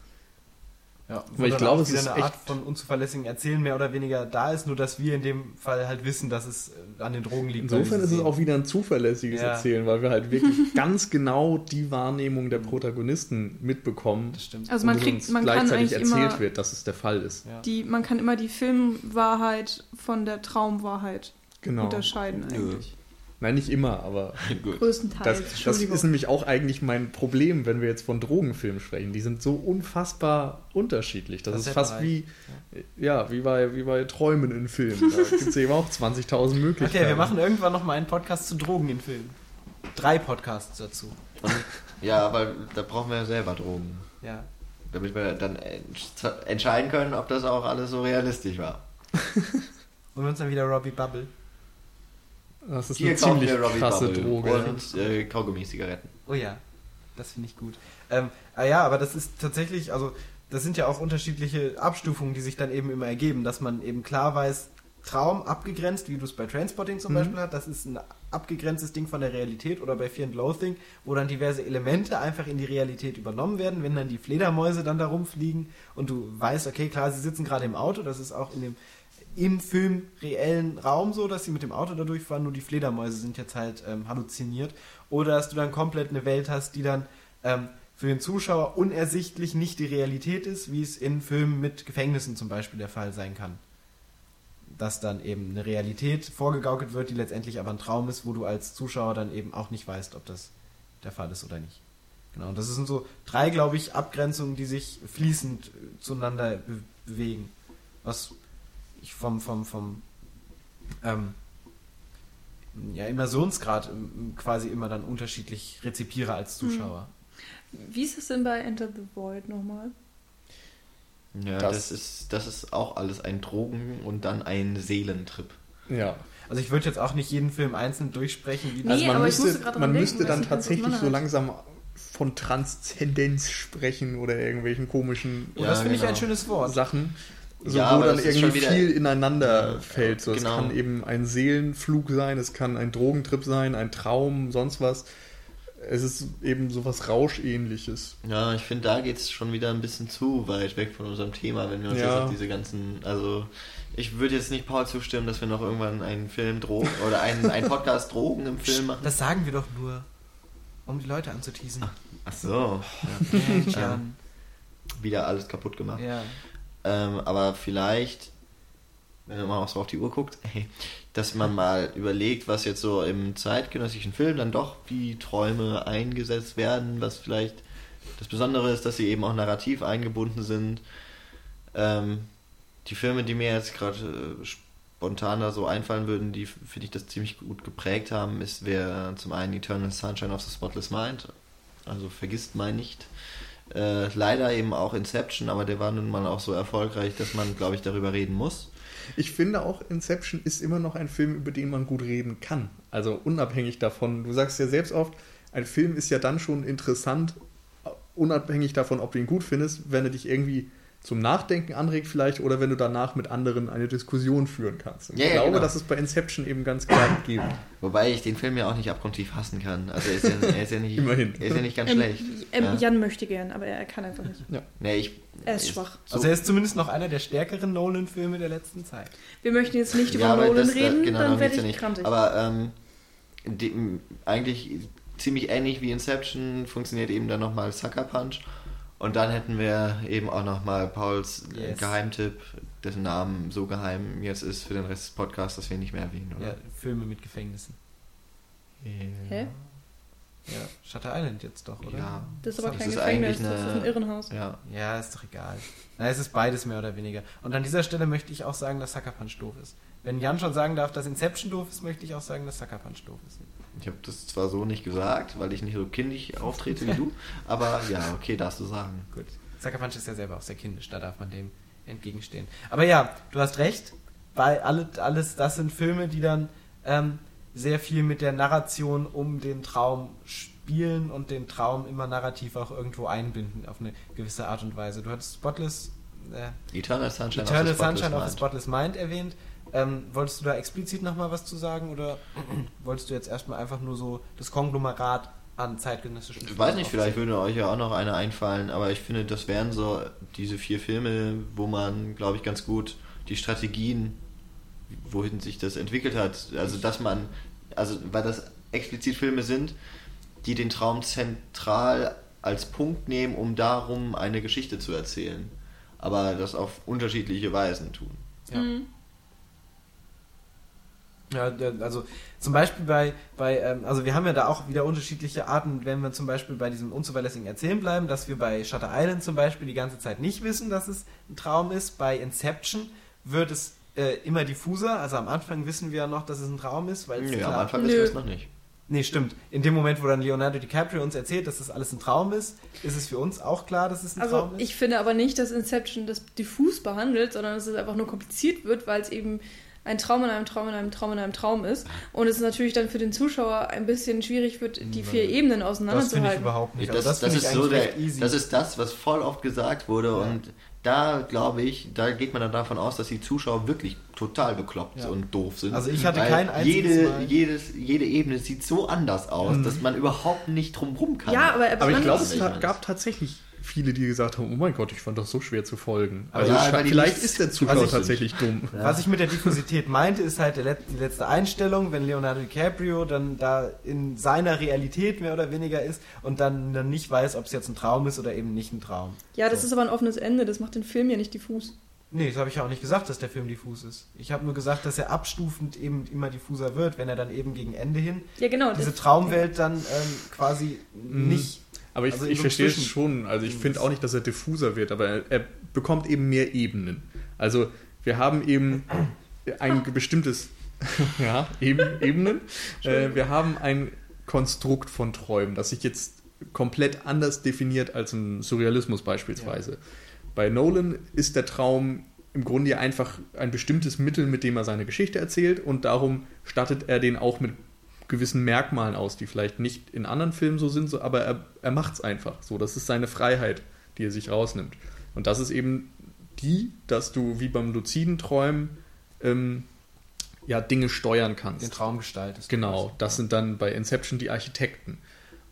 Ja, Weil ich glaube, es wieder ist eine Art echt- von unzuverlässigen Erzählen mehr oder weniger da ist, nur dass wir in dem Fall halt wissen, dass es äh, an den Drogen liegt. Insofern ist es auch wieder ein zuverlässiges Ja. Erzählen, weil wir halt wirklich ganz genau die Wahrnehmung der Protagonisten mitbekommen. Das stimmt. Also man und kriegt, man kann gleichzeitig eigentlich erzählt immer wird, dass es der Fall ist. ja. die, man kann immer die Filmwahrheit von der Traumwahrheit Genau. unterscheiden eigentlich. Nein, nicht immer, aber. Größtenteils. das, das ist nämlich auch eigentlich mein Problem, wenn wir jetzt von Drogenfilmen sprechen. Die sind so unfassbar unterschiedlich. Das, Das ist fast wie, ja, wie bei, wie bei Träumen in Filmen. Da gibt es eben auch 20.000 Möglichkeiten. Okay, wir machen irgendwann noch mal einen Podcast zu Drogen in Filmen. Drei Podcasts dazu. Ja, weil da brauchen wir ja selber Drogen. Ja. Damit wir dann entsch- entscheiden können, ob das auch alles so realistisch war. Und wir uns dann wieder Robbie Bubble. Das ist Hier eine ziemlich krasse Bubble Droge. und äh, Kaugummi-Zigaretten. Oh ja, das finde ich gut. Ähm, ah ja, aber das ist tatsächlich, also das sind ja auch unterschiedliche Abstufungen, die sich dann eben immer ergeben, dass man eben klar weiß, Traum abgegrenzt, wie du es bei Trainspotting zum Mhm. Beispiel hast, das ist ein abgegrenztes Ding von der Realität oder bei Fear and Loathing, wo dann diverse Elemente einfach in die Realität übernommen werden, wenn dann die Fledermäuse dann da rumfliegen und du weißt, okay, klar, sie sitzen gerade im Auto, das ist auch in dem im Film reellen Raum so, dass sie mit dem Auto da durchfahren, nur die Fledermäuse sind jetzt halt ähm, halluziniert. Oder dass du dann komplett eine Welt hast, die dann ähm, für den Zuschauer unersichtlich nicht die Realität ist, wie es in Filmen mit Gefängnissen zum Beispiel der Fall sein kann. Dass dann eben eine Realität vorgegaukelt wird, die letztendlich aber ein Traum ist, wo du als Zuschauer dann eben auch nicht weißt, ob das der Fall ist oder nicht. Genau, und das sind so drei, glaube ich, Abgrenzungen, die sich fließend zueinander be bewegen. Was ich vom, vom, vom ähm, ja, Immersionsgrad ähm, quasi immer dann unterschiedlich rezipiere als Zuschauer. Wie ist es denn bei Enter the Void nochmal? Ja, Das- das, ist, das ist auch alles ein Drogen- und dann ein Seelentrip. Ja. Also ich würde jetzt auch nicht jeden Film einzeln durchsprechen. Wie Nee, Also man aber ich müsste, man müsste dann tatsächlich so langsam von Transzendenz sprechen oder irgendwelchen komischen Ja, das finde ich genau. ein schönes Wort. Sachen, so, Ja, wo aber dann das ist irgendwie schon wieder- viel ineinander Ja, fällt. So, genau. Es kann eben ein Seelenflug sein, es kann ein Drogentrip sein, ein Traum, sonst was. Es ist eben sowas Rauschähnliches. Ja, ich finde, da geht es schon wieder ein bisschen zu weit weg von unserem Thema, wenn wir uns Ja. jetzt auf diese ganzen, also ich würde jetzt nicht Paul zustimmen, dass wir noch irgendwann einen Film Drogen oder einen, einen Podcast Drogen im Film machen. Das sagen wir doch nur, um die Leute anzuteasen. Ach so, Mensch, Jan. wieder alles kaputt gemacht. Ja. Ähm, aber vielleicht, wenn man auch so auf die Uhr guckt, dass man mal überlegt, was jetzt so im zeitgenössischen Film dann doch wie Träume eingesetzt werden, was vielleicht das Besondere ist, dass sie eben auch narrativ eingebunden sind. Ähm, die Filme, die mir jetzt gerade äh, spontaner so einfallen würden, die finde ich das ziemlich gut geprägt haben, ist wäre zum einen Eternal Sunshine of the Spotless Mind, also vergisst mein nicht. Äh, leider eben auch Inception, aber der war nun mal auch so erfolgreich, dass man, glaube ich, darüber reden muss. Ich finde auch, Inception ist immer noch ein Film, über den man gut reden kann. Also unabhängig davon. Du sagst ja selbst oft, ein Film ist ja dann schon interessant, unabhängig davon, ob du ihn gut findest, wenn er dich irgendwie zum Nachdenken anregt vielleicht oder wenn du danach mit anderen eine Diskussion führen kannst. Ja, ich ja, glaube, genau. das ist bei Inception eben ganz klar gegeben. Wobei ich den Film ja auch nicht abgrundtief hassen kann. Also er ist ja, er ist ja, nicht, Immerhin. Er ist ja nicht ganz Ähm, schlecht. ähm, ja. Jan möchte gern, aber er kann einfach nicht. Nee, ich, Er ist schwach. So, Also er ist zumindest noch einer der stärkeren Nolan-Filme der letzten Zeit. Wir möchten jetzt nicht über ja, Nolan das, reden, genau, dann werde ich ja krantig. Aber ähm, die, eigentlich ziemlich ähnlich wie Inception funktioniert eben dann nochmal Sucker Punch. Und dann hätten wir eben auch nochmal Pauls äh, Yes. Geheimtipp, dessen Namen so geheim jetzt ist für den Rest des Podcasts, dass wir ihn nicht mehr erwähnen, Ja, oder? Filme mit Gefängnissen. Hä? Ja, Shutter Island jetzt doch, oder? Ja. Das ist aber Das kein ist Gefängnis, eigentlich das ist eine- ein Irrenhaus. Ja. Ja, ist doch egal. Na, es ist beides mehr oder weniger. Und an dieser Stelle möchte ich auch sagen, dass Sucker Punch doof ist. Wenn Jan schon sagen darf, dass Inception doof ist, möchte ich auch sagen, dass Sucker Punch doof ist. Ich habe das zwar so nicht gesagt, weil ich nicht so kindisch auftrete wie du, aber ja, okay, darfst du sagen. Gut. Punch ist ja selber auch sehr kindisch, da darf man dem entgegenstehen. Aber ja, du hast recht. Bei alle, alles, das sind Filme, die dann ähm, sehr viel mit der Narration um den Traum spielen und den Traum immer narrativ auch irgendwo einbinden auf eine gewisse Art und Weise. Du hattest Spotless, äh, Eternal Sunshine Eternal of the Spotless Sunshine of the. Spotless Mind erwähnt. Ähm, wolltest du da explizit nochmal was zu sagen oder wolltest du jetzt erstmal einfach nur so das Konglomerat an zeitgenössischen Ich weiß nicht, vielleicht würde euch ja auch noch eine einfallen, aber ich finde, das wären so diese vier Filme, wo man, glaube ich, ganz gut die Strategien, wohin sich das entwickelt hat, also dass man, also weil das explizit Filme sind, die den Traum zentral als Punkt nehmen, um darum eine Geschichte zu erzählen, aber das auf unterschiedliche Weisen tun. Ja. Mhm. Ja, also zum Beispiel bei, bei ähm, also wir haben ja da auch wieder unterschiedliche Arten, wenn wir zum Beispiel bei diesem unzuverlässigen Erzählen bleiben, dass wir bei Shutter Island zum Beispiel die ganze Zeit nicht wissen, dass es ein Traum ist. Bei Inception wird es äh, immer diffuser, also am Anfang wissen wir ja noch, dass es ein Traum ist, weil es Nö, am klar- Anfang Nö. ist das noch nicht. Nee, stimmt. In dem Moment, wo dann Leonardo DiCaprio uns erzählt, dass das alles ein Traum ist, ist es für uns auch klar, dass es ein Also Traum ist. ich finde aber nicht, dass Inception das diffus behandelt, sondern dass es einfach nur kompliziert wird, weil es eben ein Traum in einem Traum in einem Traum in einem Traum ist. Und es natürlich dann für den Zuschauer ein bisschen schwierig wird, die vier Ebenen das finde ich auseinanderzuhalten. überhaupt nicht. Das, das, ich ist so der, das ist das, was voll oft gesagt wurde Ja. und da glaube ich, da geht man dann davon aus, dass die Zuschauer wirklich total bekloppt Ja. und doof sind. Also ich hatte kein einziges jede, Mal- Jedes, jede Ebene sieht so anders aus, dass man überhaupt nicht drum rum kann. Ja, aber, Aber ich glaube, ist- es gab tatsächlich viele, die gesagt haben, oh mein Gott, ich fand das so schwer zu folgen. Also ja, vielleicht ist der Zuschauer also ich- tatsächlich dumm. Was ich mit der Diffusität meinte, ist halt der Let die letzte Einstellung, wenn Leonardo DiCaprio dann da in seiner Realität mehr oder weniger ist und dann, dann nicht weiß, ob es jetzt ein Traum ist oder eben nicht ein Traum. ja, das So. ist aber ein offenes Ende, das macht den Film ja nicht diffus. Nee, das habe ich ja auch nicht gesagt, dass der Film diffus ist. Ich habe nur gesagt, dass er abstufend eben immer diffuser wird, wenn er dann eben gegen Ende hin Ja, genau. diese das- Traumwelt dann ähm, quasi Mhm. nicht. Aber ich, Also ich verstehe es schon. Also ich finde auch nicht, dass er diffuser wird, aber er, er bekommt eben mehr Ebenen. Also wir haben eben ein bestimmtes, ja, eben, Ebenen. Äh, wir haben ein Konstrukt von Träumen, das sich jetzt komplett anders definiert als im Surrealismus beispielsweise. Bei Nolan ist der Traum im Grunde ja einfach ein bestimmtes Mittel, mit dem er seine Geschichte erzählt und darum stattet er den auch mit gewissen Merkmalen aus, die vielleicht nicht in anderen Filmen so sind, so, aber er, er macht es einfach so. Das ist seine Freiheit, die er sich rausnimmt. Und das ist eben die, dass du wie beim luziden Träumen ähm, ja, Dinge steuern kannst. Den Traum gestaltest. Genau, das sind dann bei Inception die Architekten.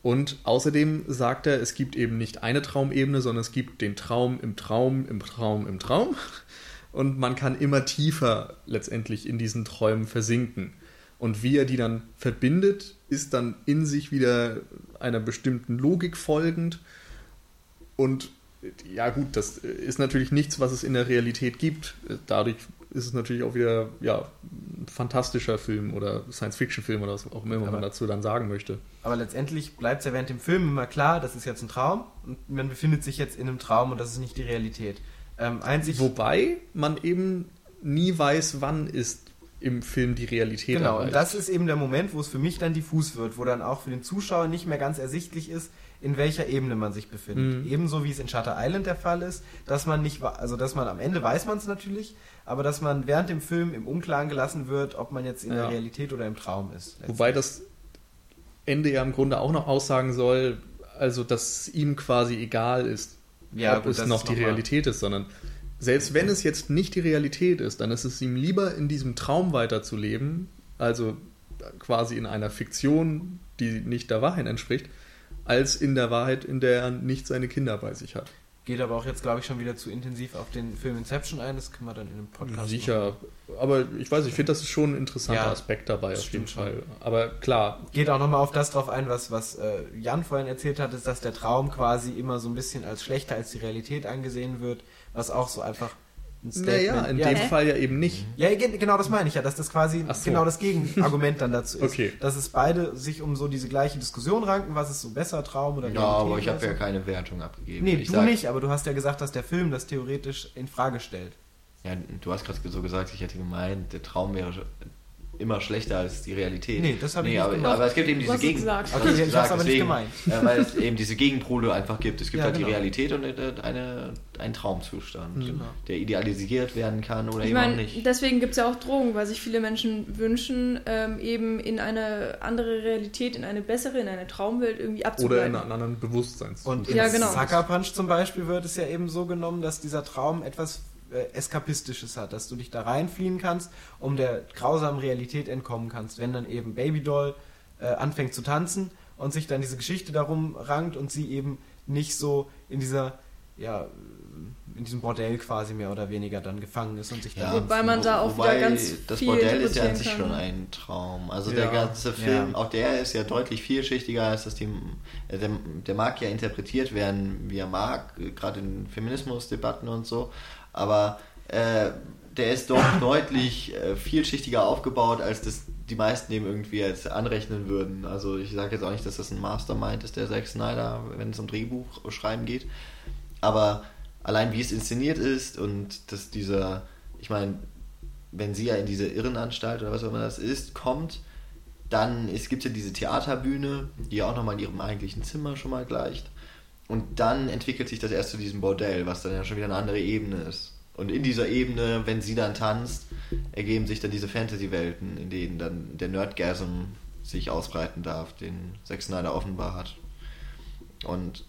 Und außerdem sagt er, es gibt eben nicht eine Traumebene, sondern es gibt den Traum im Traum, im Traum, im Traum. Und man kann immer tiefer letztendlich in diesen Träumen versinken. Und wie er die dann verbindet, ist dann in sich wieder einer bestimmten Logik folgend. Und ja gut, das ist natürlich nichts, was es in der Realität gibt. Dadurch ist es natürlich auch wieder ja, ein fantastischer Film oder Science-Fiction-Film oder was auch immer Aber- man dazu dann sagen möchte. Aber letztendlich bleibt es ja während dem Film immer klar, das ist jetzt ein Traum und man befindet sich jetzt in einem Traum und das ist nicht die Realität. Ähm, einzig, Wobei man eben nie weiß, wann ist im Film die Realität genau, und erreicht. das ist eben der Moment, wo es für mich dann diffus wird, wo dann auch für den Zuschauer nicht mehr ganz ersichtlich ist, in welcher Ebene man sich befindet. Mhm. Ebenso wie es in Shutter Island der Fall ist, dass man nicht, also dass man am Ende weiß man es natürlich, aber dass man während dem Film im Unklaren gelassen wird, ob man jetzt in Ja. der Realität oder im Traum ist. Wobei das Ende ja im Grunde auch noch aussagen soll, also dass ihm quasi egal ist, Ja, ob gut, es noch die Realität ist, sondern selbst wenn es jetzt nicht die Realität ist, dann ist es ihm lieber in diesem Traum weiterzuleben, also quasi in einer Fiktion, die nicht der Wahrheit entspricht, als in der Wahrheit, in der er nicht seine Kinder bei sich hat. Geht aber auch jetzt, glaube ich, schon wieder zu intensiv auf den Film Inception ein. Das können wir dann in einem Podcast Sicher, aber ich weiß, ich finde, das ist schon ein interessanter Ja, Aspekt dabei, auf jeden Fall. Aber klar, Geht auch nochmal auf das drauf ein, was, was äh, Jan vorhin erzählt hat, ist, dass der Traum quasi immer so ein bisschen als schlechter als die Realität angesehen wird, was auch so einfach ein naja, in ja, dem Hä? Fall ja eben nicht. ja, ge- genau das meine ich ja, dass das quasi so. genau das Gegenargument dann dazu ist. Okay. Dass es beide sich um so diese gleiche Diskussion ranken, was ist so besser, Traum oder Ja, aber ich habe ja keine Wertung abgegeben. Nee, ich du sag- nicht, aber du hast ja gesagt, dass der Film das theoretisch in Frage stellt. Ja, du hast gerade so gesagt, ich hätte gemeint, der Traum wäre immer schlechter als die Realität. Nee, das habe ich nicht aber, gemeint. aber es gibt eben diese Gegen... gesagt. Okay, ich gesagt, aber nicht deswegen, gemeint. äh, weil es eben diese Gegenpole einfach gibt. Es gibt Ja, halt genau. die Realität und eine, eine, einen Traumzustand, Genau. der idealisiert werden kann oder Ich eben auch meine, nicht. deswegen gibt es ja auch Drogen, weil sich viele Menschen wünschen, ähm, eben in eine andere Realität, in eine bessere, in eine Traumwelt irgendwie Oder abzugleiten. in einen anderen Bewusstseins. Und in Ja, genau. Sucker Punch zum Beispiel wird es ja eben so genommen, dass dieser Traum etwas äh, Eskapistisches hat, dass du dich da reinfliehen kannst, um der grausamen Realität entkommen kannst. Wenn dann eben Babydoll äh, anfängt zu tanzen und sich dann diese Geschichte darum rankt und sie eben nicht so in dieser, ja, in diesem Bordell quasi mehr oder weniger dann gefangen ist und sich da. Wobei man da auch Wobei wieder ganz das viel Bordell ist ja an sich kann. schon ein Traum. Also Ja. der ganze Film, Ja. auch der ist ja deutlich vielschichtiger als das Team. äh, Der, der mag ja interpretiert werden, wie er mag, äh, gerade in Feminismusdebatten und so. Aber äh, der ist doch deutlich äh, vielschichtiger aufgebaut, als das die meisten dem irgendwie jetzt anrechnen würden. Also ich sage jetzt auch nicht, dass das ein Mastermind ist, der Zack Snyder, wenn es um Drehbuch schreiben geht. Aber allein wie es inszeniert ist und dass dieser, ich meine, wenn sie ja in diese Irrenanstalt oder was auch immer das ist, kommt, dann es gibt ja diese Theaterbühne, die ja auch nochmal in ihrem eigentlichen Zimmer schon mal gleicht. Und dann entwickelt sich das erst zu diesem Bordell, was dann ja schon wieder eine andere Ebene ist. Und in dieser Ebene, wenn sie dann tanzt, ergeben sich dann diese Fantasy-Welten, in denen dann der Nerdgasm sich ausbreiten darf, den Zack Snyder offenbar hat. Und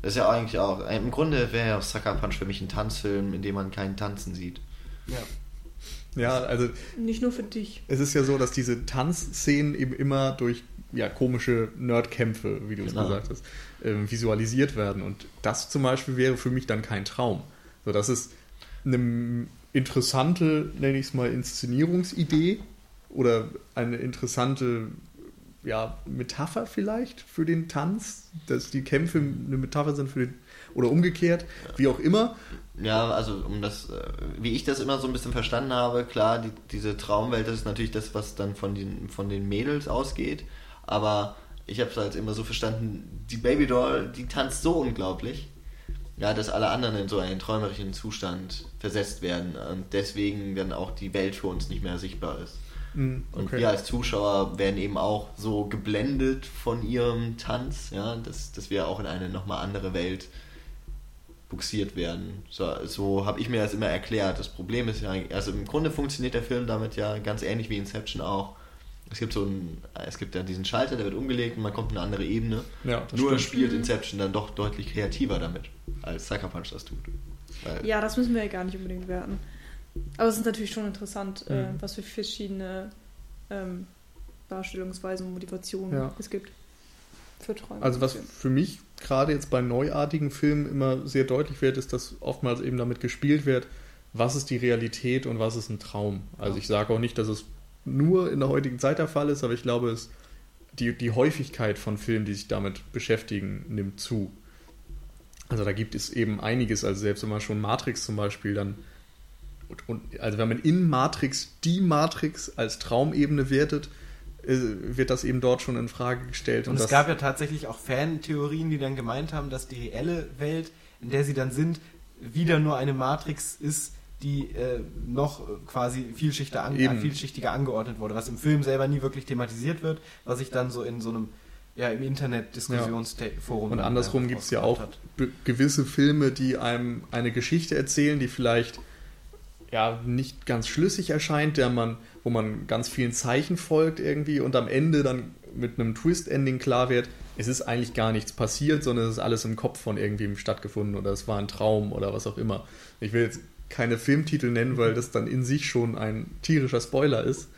das ist ja eigentlich auch, im Grunde wäre ja auch Sucker Punch für mich ein Tanzfilm, in dem man keinen Tanzen sieht. Ja. Ja, also Nicht nur für dich. es ist ja so, dass diese Tanzszenen eben immer durch ja, komische Nerdkämpfe, wie du es Genau. gesagt hast, ähm, visualisiert werden. Und das zum Beispiel wäre für mich dann kein Traum. So, das ist eine interessante, nenne ich es mal, Inszenierungsidee oder eine interessante ja, Metapher vielleicht für den Tanz, dass die Kämpfe eine Metapher sind für den, oder umgekehrt, wie auch immer. Ja, also um das, äh, wie ich das immer so ein bisschen verstanden habe, klar, die, diese Traumwelt, das ist natürlich das, was dann von den, von den Mädels ausgeht, aber ich habe es halt immer so verstanden, die Babydoll, die tanzt so unglaublich, ja, dass alle anderen in so einen träumerischen Zustand versetzt werden und deswegen dann auch die Welt für uns nicht mehr sichtbar ist. Mm, Und okay. wir als Zuschauer werden eben auch so geblendet von ihrem Tanz, ja, dass, dass wir auch in eine nochmal andere Welt buxiert werden. So, so habe ich mir das immer erklärt. Das Problem ist ja, also im Grunde funktioniert der Film damit ja ganz ähnlich wie Inception auch. Es gibt so einen, es gibt ja diesen Schalter, der wird umgelegt und man kommt in eine andere Ebene. Ja, das Nur stimmt. spielt Inception dann doch deutlich kreativer damit, als Sucker Punch das tut. Weil, Ja, das müssen wir ja gar nicht unbedingt werten. Aber es ist natürlich schon interessant, äh, Mhm. was für verschiedene ähm, Darstellungsweisen und Motivationen Ja. es gibt. Für Träume. Also was für mich gerade jetzt bei neuartigen Filmen immer sehr deutlich wird, ist, dass oftmals eben damit gespielt wird, was ist die Realität und was ist ein Traum. Also ich sage auch nicht, dass es nur in der heutigen Zeit der Fall ist, aber ich glaube, es, die, die Häufigkeit von Filmen, die sich damit beschäftigen, nimmt zu. Also da gibt es eben einiges, also selbst wenn man schon Matrix zum Beispiel dann und, und, also wenn man in Matrix die Matrix als Traumebene wertet, äh, wird das eben dort schon in Frage gestellt. Und, es das, gab ja tatsächlich auch Fan-Theorien, die dann gemeint haben, dass die reelle Welt, in der sie dann sind, wieder nur eine Matrix ist, die äh, noch äh, quasi vielschichtiger, an, äh, vielschichtiger angeordnet wurde, was im Film selber nie wirklich thematisiert wird, was sich dann so in so einem ja, im Internet-Diskussionsforum Und dann andersrum einfach gibt es ja auch gewisse Filme, die einem eine Geschichte erzählen, die vielleicht ja nicht ganz schlüssig erscheint, der man, wo man ganz vielen Zeichen folgt irgendwie und am Ende dann mit einem Twist-Ending klar wird, es ist eigentlich gar nichts passiert, sondern es ist alles im Kopf von irgendwem stattgefunden oder es war ein Traum oder was auch immer. Ich will jetzt keine Filmtitel nennen, weil das dann in sich schon ein tierischer Spoiler ist,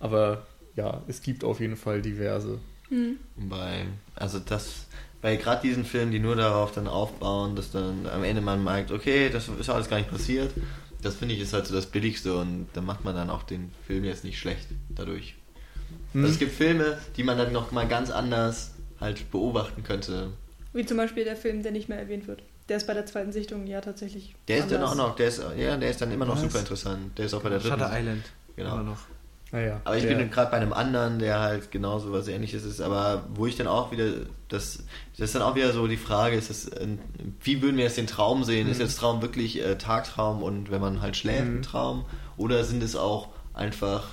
aber ja, es gibt auf jeden Fall diverse. Hm. Bei, also das, bei gerade diesen Filmen, die nur darauf dann aufbauen, dass dann am Ende man merkt, okay, das ist alles gar nicht passiert, das finde ich ist halt so das Billigste und da macht man dann auch den Film jetzt nicht schlecht dadurch. Hm. Also es gibt Filme, die man dann noch mal ganz anders halt beobachten könnte. Wie zum Beispiel der Film, der nicht mehr erwähnt wird. Der ist bei der zweiten Sichtung ja tatsächlich. Der ist dann anders. auch noch, der ist, ja, der ist dann immer noch Was? super interessant. Der ist auch bei der dritten. Shutter Island. Genau. Immer noch. Naja, Aber ich der- bin gerade bei einem anderen, der halt genauso was ähnliches ist, aber wo ich dann auch wieder, das, das ist dann auch wieder so die Frage, ist das, ein- wie würden wir jetzt den Traum sehen? Ist Mhm. jetzt Traum wirklich äh, Tagtraum und wenn man halt schläft, Mhm. ein Traum? Oder sind es auch einfach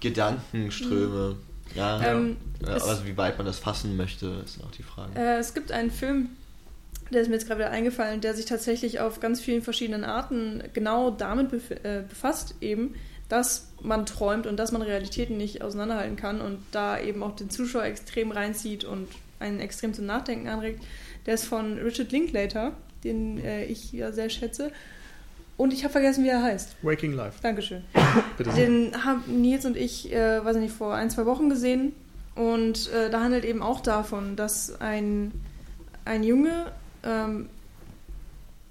Gedankenströme? Ja, Ähm, ja, es- also wie weit man das fassen möchte, ist auch die Frage. Äh, es gibt einen Film, der ist mir jetzt gerade wieder eingefallen, der sich tatsächlich auf ganz vielen verschiedenen Arten genau damit äh, befasst, eben, dass man träumt und dass man Realitäten nicht auseinanderhalten kann und da eben auch den Zuschauer extrem reinzieht und einen extrem zum Nachdenken anregt. Der ist von Richard Linklater, den äh, ich ja sehr schätze. Und ich habe vergessen, wie er heißt. Waking Life. Dankeschön. Bitte. Den haben Nils und ich, äh, weiß ich nicht, vor ein, zwei Wochen gesehen. Und äh, da handelt eben auch davon, dass ein, ein Junge ähm,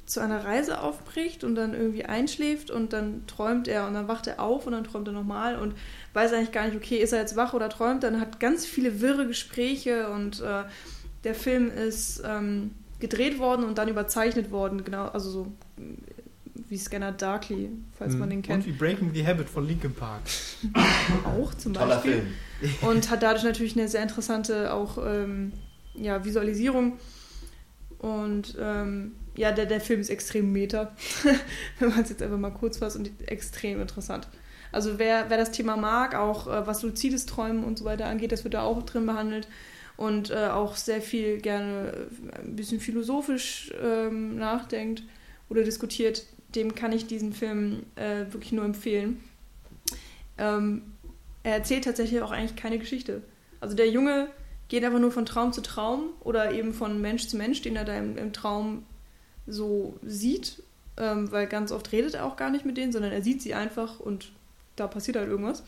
zu einer Reise aufbricht und dann irgendwie einschläft und dann träumt er und dann wacht er auf und dann träumt er nochmal und weiß eigentlich gar nicht, okay, ist er jetzt wach oder träumt, dann hat ganz viele wirre Gespräche und äh, der Film ist ähm, gedreht worden und dann überzeichnet worden, genau, also so äh, wie Scanner Darkly, falls man Mhm. den kennt Und wie Breaking the Habit von Linkin Park. auch zum Toller Beispiel. Film. Und hat dadurch natürlich eine sehr interessante auch ähm, ja, Visualisierung. Und ähm, ja, der, der Film ist extrem meta, wenn man es jetzt einfach mal kurz fasst und extrem interessant. Also wer, wer das Thema mag, auch äh, was luzides Träumen und so weiter angeht, das wird da auch drin behandelt. Und äh, auch sehr viel gerne äh, ein bisschen philosophisch ähm, nachdenkt oder diskutiert, dem kann ich diesen Film äh, wirklich nur empfehlen. Ähm, er erzählt tatsächlich auch eigentlich keine Geschichte. Also der Junge geht einfach nur von Traum zu Traum oder eben von Mensch zu Mensch, den er da im, im Traum so sieht, ähm, weil ganz oft redet er auch gar nicht mit denen, sondern er sieht sie einfach und da passiert halt irgendwas.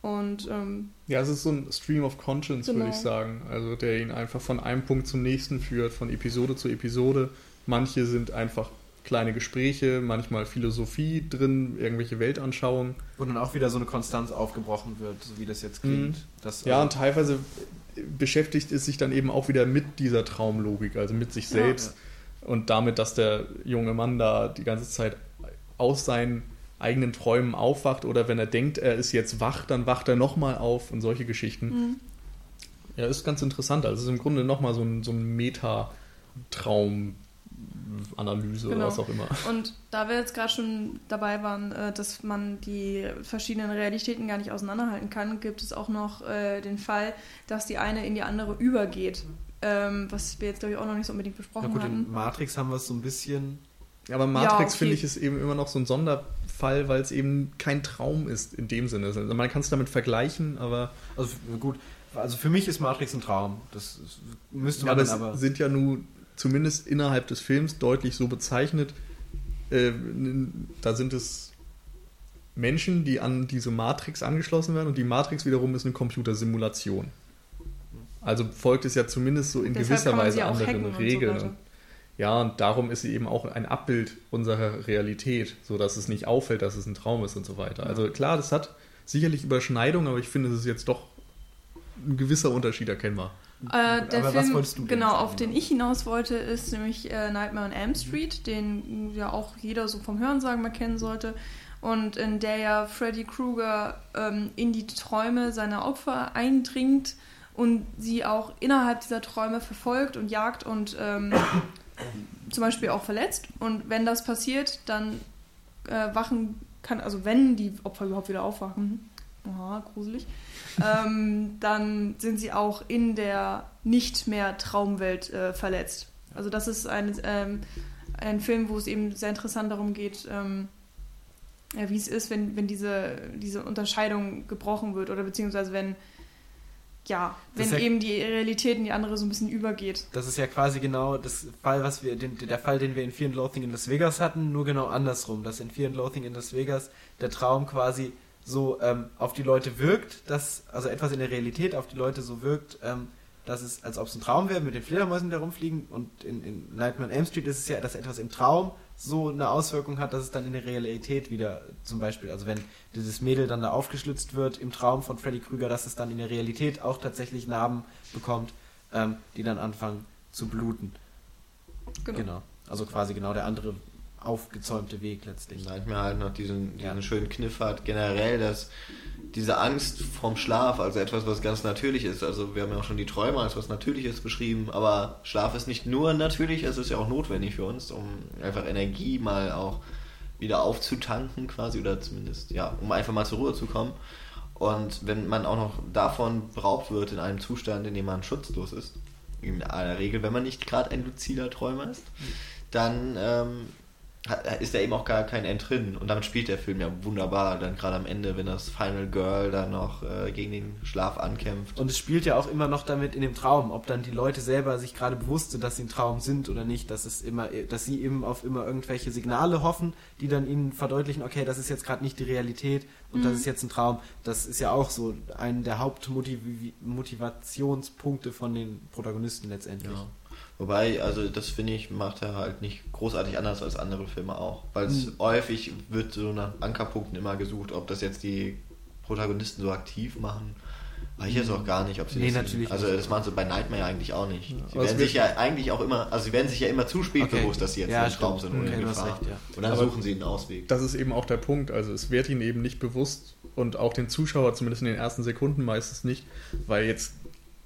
Und ähm, Ja, es ist so ein Stream of Conscience, Genau. würde ich sagen. Also der ihn einfach von einem Punkt zum nächsten führt, von Episode zu Episode. Manche sind einfach kleine Gespräche, manchmal Philosophie drin, irgendwelche Weltanschauungen. Wo dann auch wieder so eine Konstanz aufgebrochen wird, so wie das jetzt klingt. Das, Ja, also, und teilweise beschäftigt es sich dann eben auch wieder mit dieser Traumlogik, also mit sich selbst und damit, dass der junge Mann da die ganze Zeit aus seinen eigenen Träumen aufwacht oder wenn er denkt, er ist jetzt wach, dann wacht er nochmal auf und solche Geschichten. mh. Ja, ist ganz interessant. Also es ist im Grunde nochmal so ein, so ein Meta-Traum-Analyse oder Genau. was auch immer. Und da wir jetzt gerade schon dabei waren, äh, dass man die verschiedenen Realitäten gar nicht auseinanderhalten kann, gibt es auch noch äh, den Fall, dass die eine in die andere übergeht. ähm, was wir jetzt, glaube ich, auch noch nicht so unbedingt Na besprochen gut, hatten. in Matrix haben wir es so ein bisschen. Aber Matrix, okay. finde ich, ist eben immer noch so ein Sonderfall, weil es eben kein Traum ist in dem Sinne. Also man kann es damit vergleichen, aber, Also gut, also für mich ist Matrix ein Traum. Das müsste man aber dann es aber. sind ja nun zumindest innerhalb des Films deutlich so bezeichnet. Äh, da sind es Menschen, die an diese Matrix angeschlossen werden und die Matrix wiederum ist eine Computersimulation. Also folgt es ja zumindest so in Deshalb gewisser Weise anderen und so Regeln. und ja, und darum ist sie eben auch ein Abbild unserer Realität, so dass es nicht auffällt, dass es ein Traum ist und so weiter. Also klar, das hat sicherlich Überschneidungen, aber ich finde, es ist jetzt doch ein gewisser Unterschied erkennbar. Äh, der Aber Film, genau, auf den ich hinaus wollte, ist nämlich äh, Nightmare on Elm Street, den ja auch jeder so vom Hörensagen mal kennen sollte. Und in der ja Freddy Krueger ähm, in die Träume seiner Opfer eindringt und sie auch innerhalb dieser Träume verfolgt und jagt und ähm, zum Beispiel auch verletzt. Und wenn das passiert, dann äh, wachen kann, also wenn die Opfer überhaupt wieder aufwachen, aha, gruselig, ähm, dann sind sie auch in der nicht mehr Traumwelt äh, verletzt. Also das ist ein, ähm, ein Film, wo es eben sehr interessant darum geht, ähm, ja, wie es ist, wenn, wenn diese, diese Unterscheidung gebrochen wird oder beziehungsweise wenn ja, wenn ja- eben die Realität in die andere so ein bisschen übergeht. Das ist ja quasi genau das Fall, was wir, den, der Fall, den wir in Fear and Loathing in Las Vegas hatten, nur genau andersrum. Dass in Fear and Loathing in Las Vegas der Traum quasi so ähm, auf die Leute wirkt, dass, also etwas in der Realität auf die Leute so wirkt, ähm, dass es, als ob es ein Traum wäre, mit den Fledermäusen, die da rumfliegen. Und in, in Nightmare on Elm Street ist es ja, dass etwas im Traum so eine Auswirkung hat, dass es dann in der Realität wieder, zum Beispiel, also wenn dieses Mädel dann da aufgeschlitzt wird im Traum von Freddy Krüger, dass es dann in der Realität auch tatsächlich Narben bekommt, ähm, die dann anfangen zu bluten. Genau. Genau. Also quasi genau der andere aufgezäumte Weg letztlich. Nightmare halt noch diesen, diesen Ja. schönen Kniff hat, generell, dass diese Angst vorm Schlaf, also etwas, was ganz natürlich ist, also wir haben ja auch schon die Träume als was Natürliches beschrieben, aber Schlaf ist nicht nur natürlich, es ist ja auch notwendig für uns, um einfach Energie mal auch wieder aufzutanken quasi oder zumindest, ja, um einfach mal zur Ruhe zu kommen. Und wenn man auch noch davon beraubt wird in einem Zustand, in dem man schutzlos ist, in aller Regel, wenn man nicht gerade ein luzider Träumer ist, dann ähm, ist da eben auch gar kein Entrinnen. Und damit spielt der Film ja wunderbar, dann gerade am Ende, wenn das Final Girl dann noch äh, gegen den Schlaf ankämpft. Und es spielt ja auch immer noch damit in dem Traum, ob dann die Leute selber sich gerade bewusst sind, dass sie ein Traum sind oder nicht, dass es immer, dass sie eben auf immer irgendwelche Signale hoffen, die dann ihnen verdeutlichen, okay, das ist jetzt gerade nicht die Realität und das ist jetzt ein Traum. Das ist ja auch so ein der Hauptmotivationspunkte von den Protagonisten letztendlich. Ja. Wobei, also das finde ich, macht er halt nicht großartig anders als andere Filme auch. Weil es Hm. häufig wird so nach Ankerpunkten immer gesucht, ob das jetzt die Protagonisten so aktiv machen. Weiß ich jetzt auch gar nicht, ob sie Nee, das natürlich Also nicht. das machen sie bei Nightmare eigentlich auch nicht. sie aber es werden sich ja eigentlich auch immer, also sie werden sich ja immer zu spät Okay. bewusst, dass sie jetzt Ja, im Traum sind und Okay, in Gefahr. recht, ja. Und dann Aber- suchen sie einen Ausweg. Das ist eben auch der Punkt. Also es wird ihnen eben nicht bewusst und auch den Zuschauer zumindest in den ersten Sekunden meistens nicht, weil jetzt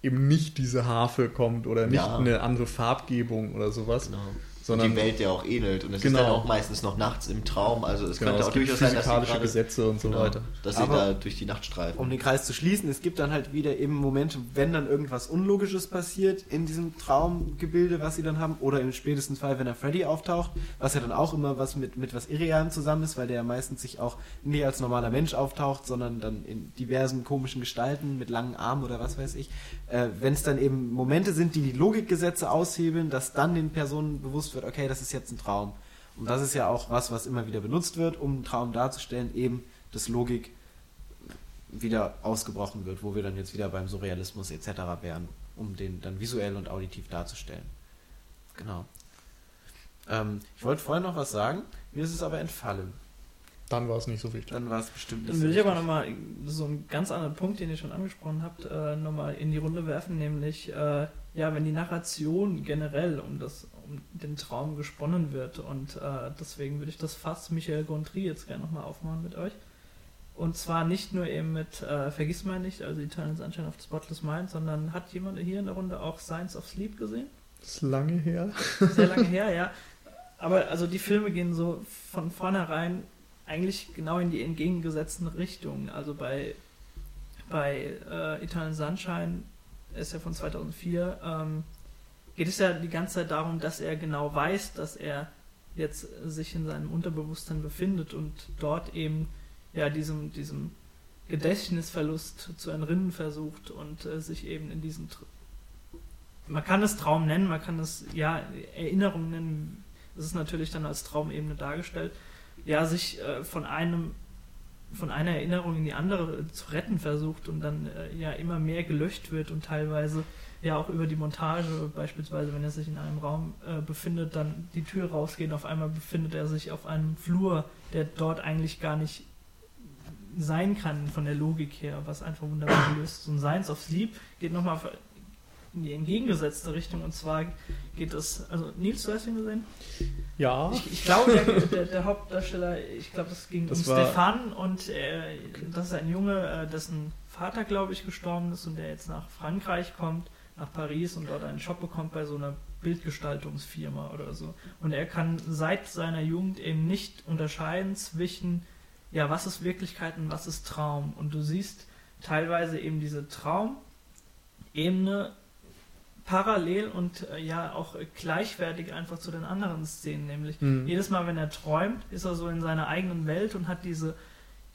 eben nicht diese Harfe kommt oder nicht Ja. eine andere Farbgebung oder sowas. Genau. Sondern- die Welt ja auch ähnelt. Und es Genau. ist dann auch meistens noch nachts im Traum. Also es Genau, könnte auch durchaus sein, dass sie Gesetze und so genau, weiter. dass sie Aber- da durch die Nacht streifen. Um den Kreis zu schließen, es gibt dann halt wieder eben Momente, wenn dann irgendwas Unlogisches passiert in diesem Traumgebilde, was sie dann haben, oder im spätesten Fall, wenn er Freddy auftaucht, was ja dann auch immer was mit, mit was Irrealem zusammen ist, weil der ja meistens sich auch nie als normaler Mensch auftaucht, sondern dann in diversen komischen Gestalten mit langen Armen oder was weiß ich. Äh, wenn es dann eben Momente sind, die die Logikgesetze aushebeln, dass dann den Personen bewusst wird, okay, das ist jetzt ein Traum. Und das ist ja auch was, was immer wieder benutzt wird, um einen Traum darzustellen, eben, dass Logik wieder ausgebrochen wird, wo wir dann jetzt wieder beim Surrealismus etc. wären, um den dann visuell und auditiv darzustellen. Genau. Ähm, ich wollte vorher noch was sagen, mir ist es aber entfallen. Dann war es nicht so wichtig. Dann war es bestimmt Dann nicht will so ich aber nochmal so einen ganz anderen Punkt, den ihr schon angesprochen habt, äh, nochmal in die Runde werfen, nämlich, äh, ja, wenn die Narration generell um, das, um den Traum gesponnen wird und äh, deswegen würde ich das Fass Michael Gondry jetzt gerne nochmal aufmachen mit euch. Und zwar nicht nur eben mit äh, Vergiss mal nicht, also Eternal Sunshine of the Spotless Mind, sondern hat jemand hier in der Runde auch Science of Sleep gesehen? Das ist lange her. sehr lange her, ja. Aber also die Filme gehen so von vornherein eigentlich genau in die entgegengesetzten Richtungen. Also bei, bei äh, Eternal Sunshine ist ja von 2004, ähm, geht es ja die ganze Zeit darum, dass er genau weiß, dass er jetzt sich in seinem Unterbewusstsein befindet und dort eben ja diesem, diesem Gedächtnisverlust zu entrinnen versucht und äh, sich eben in diesen man kann es Traum nennen, man kann es ja Erinnerung nennen, das ist natürlich dann als Traumebene dargestellt, ja, sich äh, von einem von einer Erinnerung in die andere zu retten versucht und dann äh, ja immer mehr gelöscht wird und teilweise ja auch über die Montage, beispielsweise wenn er sich in einem Raum äh, befindet, dann die Tür rausgeht, auf einmal befindet er sich auf einem Flur, der dort eigentlich gar nicht sein kann von der Logik her, was einfach wunderbar gelöst ist. Und Science of Sleep geht nochmal in die entgegengesetzte Richtung und zwar geht es, also Nils, du hast ihn gesehen? Ja. Ich, ich glaube, der, der, der, Hauptdarsteller, ich glaube, das ging Das um war- Stefan und äh, das ist ein Junge, äh, dessen Vater, glaube ich, gestorben ist und der jetzt nach Frankreich kommt, nach Paris und dort einen Job bekommt bei so einer Bildgestaltungsfirma oder so. Und er kann seit seiner Jugend eben nicht unterscheiden zwischen, ja, was ist Wirklichkeit und was ist Traum. Und du siehst teilweise eben diese Traumebene parallel und äh, ja auch gleichwertig einfach zu den anderen Szenen, nämlich Mhm. jedes Mal, wenn er träumt, ist er so in seiner eigenen Welt und hat diese,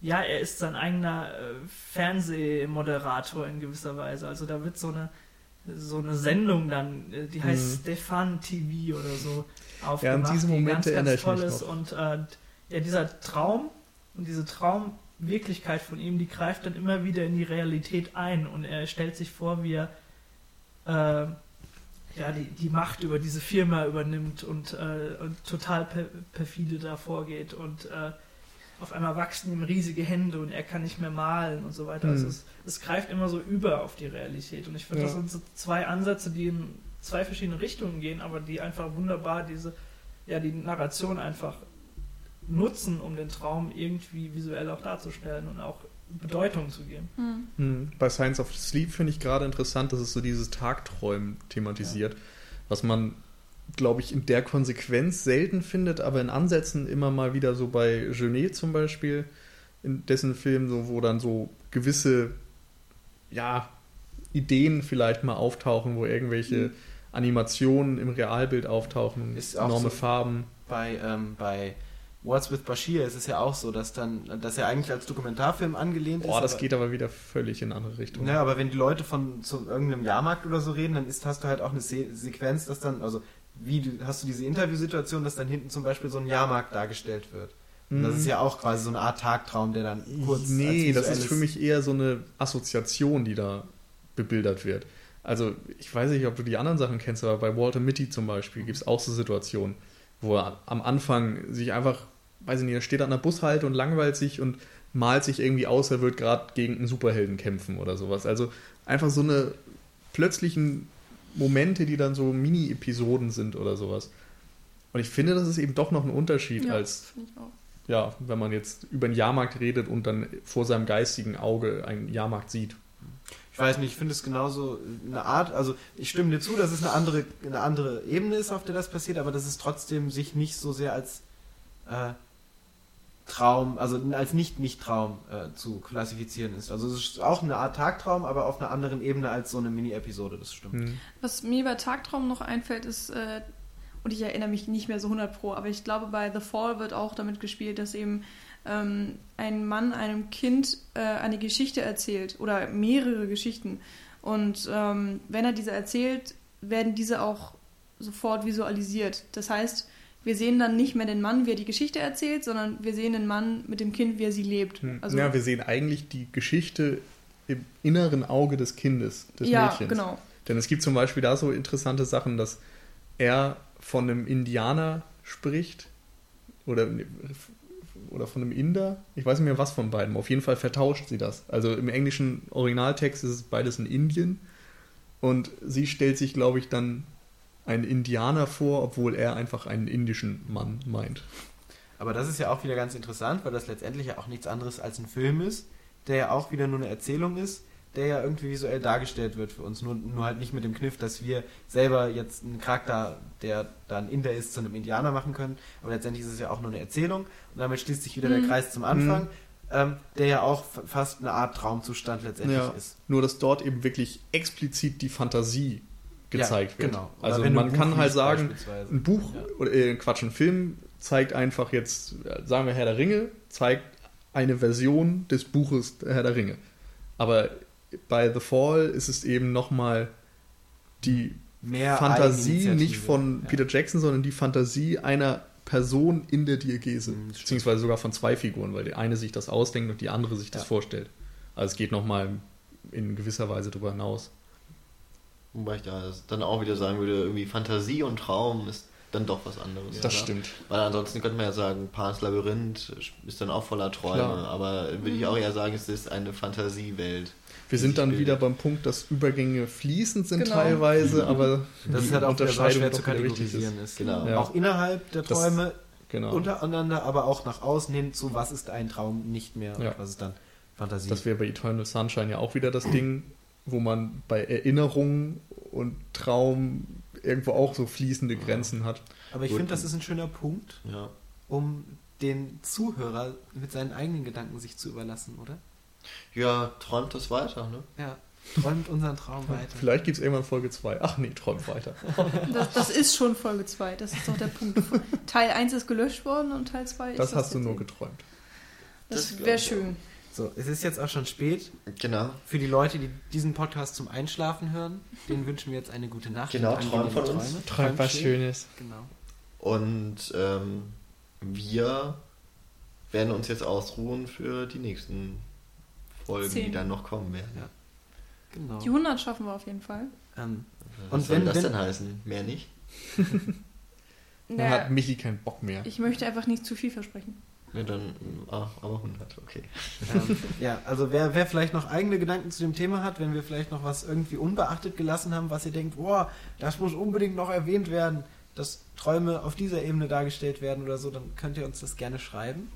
ja, er ist sein eigener äh, Fernsehmoderator in gewisser Weise. Also da wird so eine so eine Sendung dann, äh, die heißt Mhm. Stefan TV oder so aufgemacht. Ja, an diese die Momente ganz, erinnere ganz mich toll ist. Und äh, ja, dieser Traum und diese Traumwirklichkeit von ihm, die greift dann immer wieder in die Realität ein und er stellt sich vor, wie er äh, ja, die, die Macht über diese Firma übernimmt und, äh, und total per, perfide da vorgeht und äh, auf einmal wachsen ihm riesige Hände und er kann nicht mehr malen und so weiter. Also Mhm. es, es greift immer so über auf die Realität und ich finde, das Ja. sind so zwei Ansätze, die in zwei verschiedene Richtungen gehen, aber die einfach wunderbar diese, ja, die Narration einfach nutzen, um den Traum irgendwie visuell auch darzustellen und auch Bedeutung zu geben. Hm. Mhm. Bei Science of Sleep finde ich gerade interessant, dass es so dieses Tagträumen thematisiert, was man, glaube ich, in der Konsequenz selten findet, aber in Ansätzen immer mal wieder so bei Genet zum Beispiel, in dessen Film, so, wo dann so gewisse, ja, Ideen vielleicht mal auftauchen, wo irgendwelche Animationen im Realbild auftauchen, Ist auch enorme so- Farben. bei, ähm, bei What's with Bashir ist es ja auch so, dass dann, dass er eigentlich als Dokumentarfilm angelehnt Boah, ist. das aber- geht aber wieder völlig in eine andere Richtung. Ja, aber wenn die Leute von zu irgendeinem Jahrmarkt oder so reden, dann ist, hast du halt auch eine Se Sequenz, dass dann, also wie du, hast du diese Interviewsituation, dass dann hinten zum Beispiel so ein Jahrmarkt dargestellt wird. Und das Mhm. ist ja auch quasi so eine Art Tagtraum, der dann kurz. Nee, das ist für mich eher so eine Assoziation, die da bebildert wird. Also, ich weiß nicht, ob du die anderen Sachen kennst, aber bei Walter Mitty zum Beispiel gibt es auch so Situationen, wo er am Anfang sich einfach, weiß ich nicht, er steht an der Bushalte und langweilt sich und malt sich irgendwie aus, er wird gerade gegen einen Superhelden kämpfen oder sowas. Also einfach so eine plötzlichen Momente, die dann so Mini-Episoden sind oder sowas. Und ich finde, das ist eben doch noch ein Unterschied Ja, als ja, wenn man jetzt über einen Jahrmarkt redet und dann vor seinem geistigen Auge einen Jahrmarkt sieht. Ich weiß nicht, ich finde es genauso eine Art, also ich stimme dir zu, dass es eine andere, eine andere Ebene ist, auf der das passiert, aber dass es trotzdem sich nicht so sehr als äh, Traum, also als nicht-nicht-Traum äh, zu klassifizieren ist. Also es ist auch eine Art Tagtraum, aber auf einer anderen Ebene als so eine Mini-Episode, das stimmt. Hm. Was mir bei Tagtraum noch einfällt, ist, äh, und ich erinnere mich nicht mehr so 100 pro, aber ich glaube, bei The Fall wird auch damit gespielt, dass eben ähm, ein Mann einem Kind äh, eine Geschichte erzählt oder mehrere Geschichten. Und ähm, wenn er diese erzählt, werden diese auch sofort visualisiert. Das heißt, wir sehen dann nicht mehr den Mann, wie er die Geschichte erzählt, sondern wir sehen den Mann mit dem Kind, wie er sie lebt. Hm. Also, ja, wir sehen eigentlich die Geschichte im inneren Auge des Kindes, des ja Mädchens. genau. Denn es gibt zum Beispiel da so interessante Sachen, dass er von einem Indianer spricht oder, oder von einem Inder. Ich weiß nicht mehr, was von beiden. Auf jeden Fall vertauscht sie das. Also im englischen Originaltext ist es beides in Indien. Und sie stellt sich, glaube ich, dann einen Indianer vor, obwohl er einfach einen indischen Mann meint. Aber das ist ja auch wieder ganz interessant, weil das letztendlich ja auch nichts anderes als ein Film ist, der ja auch wieder nur eine Erzählung ist, der ja irgendwie visuell dargestellt wird für uns. Nur, nur halt nicht mit dem Kniff, dass wir selber jetzt einen Charakter, der dann Inder ist, zu einem Indianer machen können. Aber letztendlich ist es ja auch nur eine Erzählung. Und damit schließt sich wieder der Mhm. Kreis zum Anfang, ähm, der ja auch fast eine Art Traumzustand letztendlich Ja. ist. Nur, dass dort eben wirklich explizit die Fantasie gezeigt Ja, wird. genau. Oder Also man kann halt sagen, ein Buch Ja. oder äh, Quatsch, ein Film zeigt einfach jetzt, sagen wir Herr der Ringe, zeigt eine Version des Buches der Herr der Ringe. Aber bei The Fall ist es eben nochmal die Mehr Fantasie nicht von Ja. Peter Jackson, sondern die Fantasie einer Person in der Diegese. Mhm, beziehungsweise sogar von zwei Figuren, weil die eine sich das ausdenkt und die andere sich das Ja. vorstellt. Also es geht nochmal in gewisser Weise darüber hinaus. Wobei ich da dann auch wieder sagen würde, irgendwie Fantasie und Traum ist dann doch was anderes. das oder? stimmt. Weil ansonsten könnte man ja sagen, Pans Labyrinth ist dann auch voller Träume, Klar. aber würde ich auch eher sagen, es ist eine Fantasiewelt. Wir sind dann wieder beim Punkt, dass Übergänge fließend sind Genau. teilweise, aber Das die ist halt auch Unterscheidung schwer zu kategorisieren ist. ist. Genau. Ja. Auch innerhalb der Das- Träume Genau. untereinander, aber auch nach außen hin zu, was ist ein Traum nicht mehr Ja. und was ist dann Fantasie. Das wäre bei Eternal Sunshine ja auch wieder das Ding, wo man bei Erinnerung und Traum irgendwo auch so fließende Grenzen hat. aber ich finde, das ist ein schöner Punkt, Ja. um den Zuhörer mit seinen eigenen Gedanken sich zu überlassen, oder? Ja, träumt das weiter, ne? Ja, träumt unseren Traum weiter. Vielleicht gibt es irgendwann Folge 2. Ach nee, träumt weiter. Das, das ist schon Folge 2. Das ist doch der Punkt. Teil 1 ist gelöscht worden und Teil 2 ist. Das hast du nur geträumt. Das Das wäre schön. So, es ist jetzt auch schon spät. Genau. Für die Leute, die diesen Podcast zum Einschlafen hören, denen wünschen wir jetzt eine gute Nacht. Genau, träumt von uns. Träumt was schön. Schönes. Genau. Und ähm, wir werden uns jetzt ausruhen für die nächsten Folgen, Zehn. die dann noch kommen werden. Ja. Genau. Die 100 schaffen wir auf jeden Fall. Ähm, Was Und soll wenn- das wenn- denn heißen? Mehr nicht? Dann Naja, hat Michi keinen Bock mehr. ich möchte einfach nicht zu viel versprechen. Ja, dann, ah, aber 100, okay. ähm, ja, also wer, wer vielleicht noch eigene Gedanken zu dem Thema hat, wenn wir vielleicht noch was irgendwie unbeachtet gelassen haben, was ihr denkt, boah, das muss unbedingt noch erwähnt werden, dass Träume auf dieser Ebene dargestellt werden oder so, dann könnt ihr uns das gerne schreiben.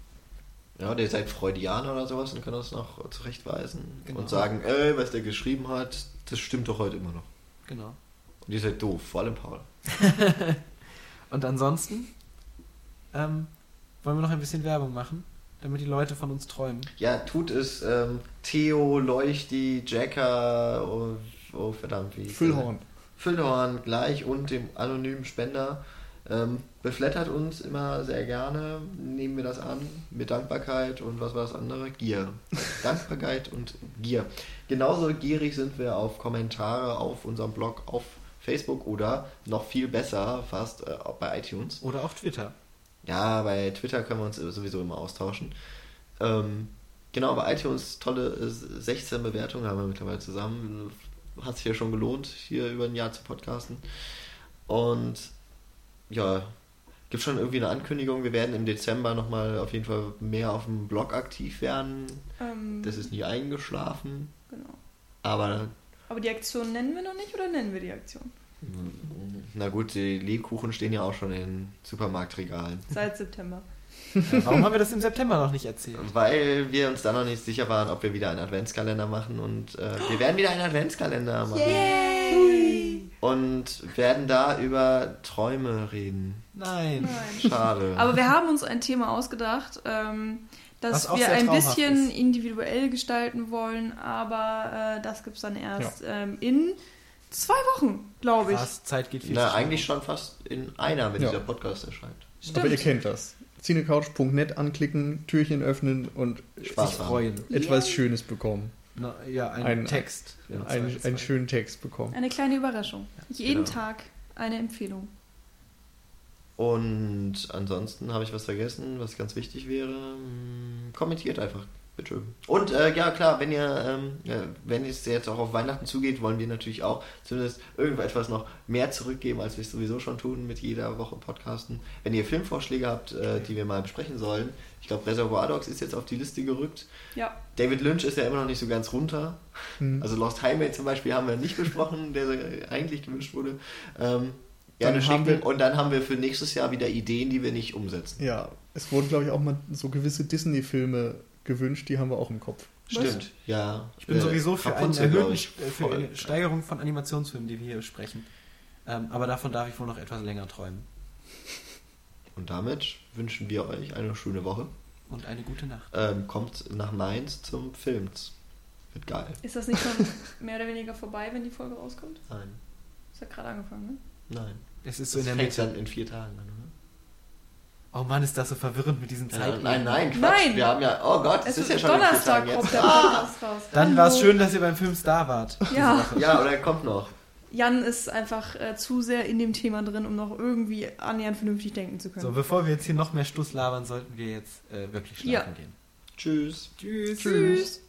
Ja, oder ihr seid Freudianer oder sowas und könnt uns noch zurechtweisen Genau. und sagen, ey, was der geschrieben hat, das stimmt doch heute immer noch. Genau. Und ihr seid doof, vor allem Paul. Und ansonsten ähm, wollen wir noch ein bisschen Werbung machen, damit die Leute von uns träumen. Ja, tut es ähm, Theo, Leuchti, Jacker, oh, oh verdammt, wie. Füllhorn. Füllhorn gleich und dem anonymen Spender. Ähm, beflattert uns immer sehr gerne, nehmen wir das an, mit Dankbarkeit und was war das andere? Gier. Dankbarkeit und Gier. Genauso gierig sind wir auf Kommentare auf unserem Blog auf Facebook oder noch viel besser fast äh, bei iTunes. Oder auf Twitter. Ja, bei Twitter können wir uns sowieso immer austauschen. Ähm, genau, bei iTunes tolle äh, 16 Bewertungen haben wir mittlerweile zusammen. Hat sich ja schon gelohnt, hier über ein Jahr zu podcasten. Und ja, gibt schon irgendwie eine Ankündigung. Wir werden im Dezember nochmal auf jeden Fall mehr auf dem Blog aktiv werden. Ähm, Das ist nie eingeschlafen. genau. Aber Aber die Aktion nennen wir noch nicht oder nennen wir die Aktion? na gut, die Lebkuchen stehen ja auch schon in Supermarktregalen. Seit September. Warum haben wir das im September noch nicht erzählt? Weil wir uns da noch nicht sicher waren, ob wir wieder einen Adventskalender machen und äh, wir werden wieder einen Adventskalender machen. Und werden da über Träume reden. Nein. Nein. Schade. Aber wir haben uns ein Thema ausgedacht, ähm, das wir ein bisschen ist. individuell gestalten wollen, aber äh, das gibt es dann erst ähm, in zwei Wochen, glaube ich. Krass, Zeit geht viel Na, eigentlich schon fast in einer, wenn Ja. dieser Podcast erscheint. Aber ihr Stimmt. kennt das. Cinecouch.net anklicken, Türchen öffnen und Spaß sich haben. freuen. etwas Schönes bekommen. Na, ja, ein, Ein- Text. Ja, Einen, zwei- zwei. einen schönen Text bekommen. Eine kleine Überraschung. Jeden genau. Tag eine Empfehlung. Und ansonsten habe ich was vergessen, was ganz wichtig wäre. Hm, Kommentiert einfach, bitte. Und äh, ja, klar, wenn ihr, ähm, ja, wenn es jetzt auch auf Weihnachten zugeht, wollen wir natürlich auch zumindest irgendetwas noch mehr zurückgeben, als wir es sowieso schon tun mit jeder Woche Podcasten. Wenn ihr Filmvorschläge habt, äh, die wir mal besprechen sollen, ich glaube, Reservoir Dogs ist jetzt auf die Liste gerückt. Ja. David Lynch ist ja immer noch nicht so ganz runter. Hm. Also Lost Highway zum Beispiel haben wir nicht besprochen, der eigentlich gewünscht wurde. Ähm, ja, Dann haben schicken. wir- und dann haben wir für nächstes Jahr wieder Ideen, die wir nicht umsetzen. Ja, es wurden, glaube ich, auch mal so gewisse Disney-Filme gewünscht, die haben wir auch im Kopf. Stimmt, ja. Ich bin Äh, sowieso für, einen Rapunzel, glaub erhöhten, ich, für eine Steigerung von Animationsfilmen, die wir hier besprechen. Ähm, aber davon darf ich wohl noch etwas länger träumen. Und damit wünschen wir euch eine schöne Woche. Und eine gute Nacht. Ähm, kommt nach Mainz zum Films. Wird geil. Ist das nicht schon mehr oder weniger vorbei, wenn die Folge rauskommt? Nein. Das hat gerade angefangen, ne? Nein. Es ist so Das in der fängt Mitte. dann in vier Tagen an? Oh Mann, ist das so verwirrend mit diesen Ja, Zeiten. nein, nein, Quatsch. Nein. Wir haben ja, oh Gott, es, Es ist ja ist schon in vier Donnerstag kommt der Ah! Raus. Dann war es schön, dass ihr beim Film Star wart. Ja, Ja, oder kommt noch. Jan ist einfach äh, zu sehr in dem Thema drin, um noch irgendwie annähernd vernünftig denken zu können. So, bevor wir jetzt hier noch mehr Stuss labern, sollten wir jetzt äh, wirklich schlafen Ja. gehen. Tschüss. Tschüss. Tschüss.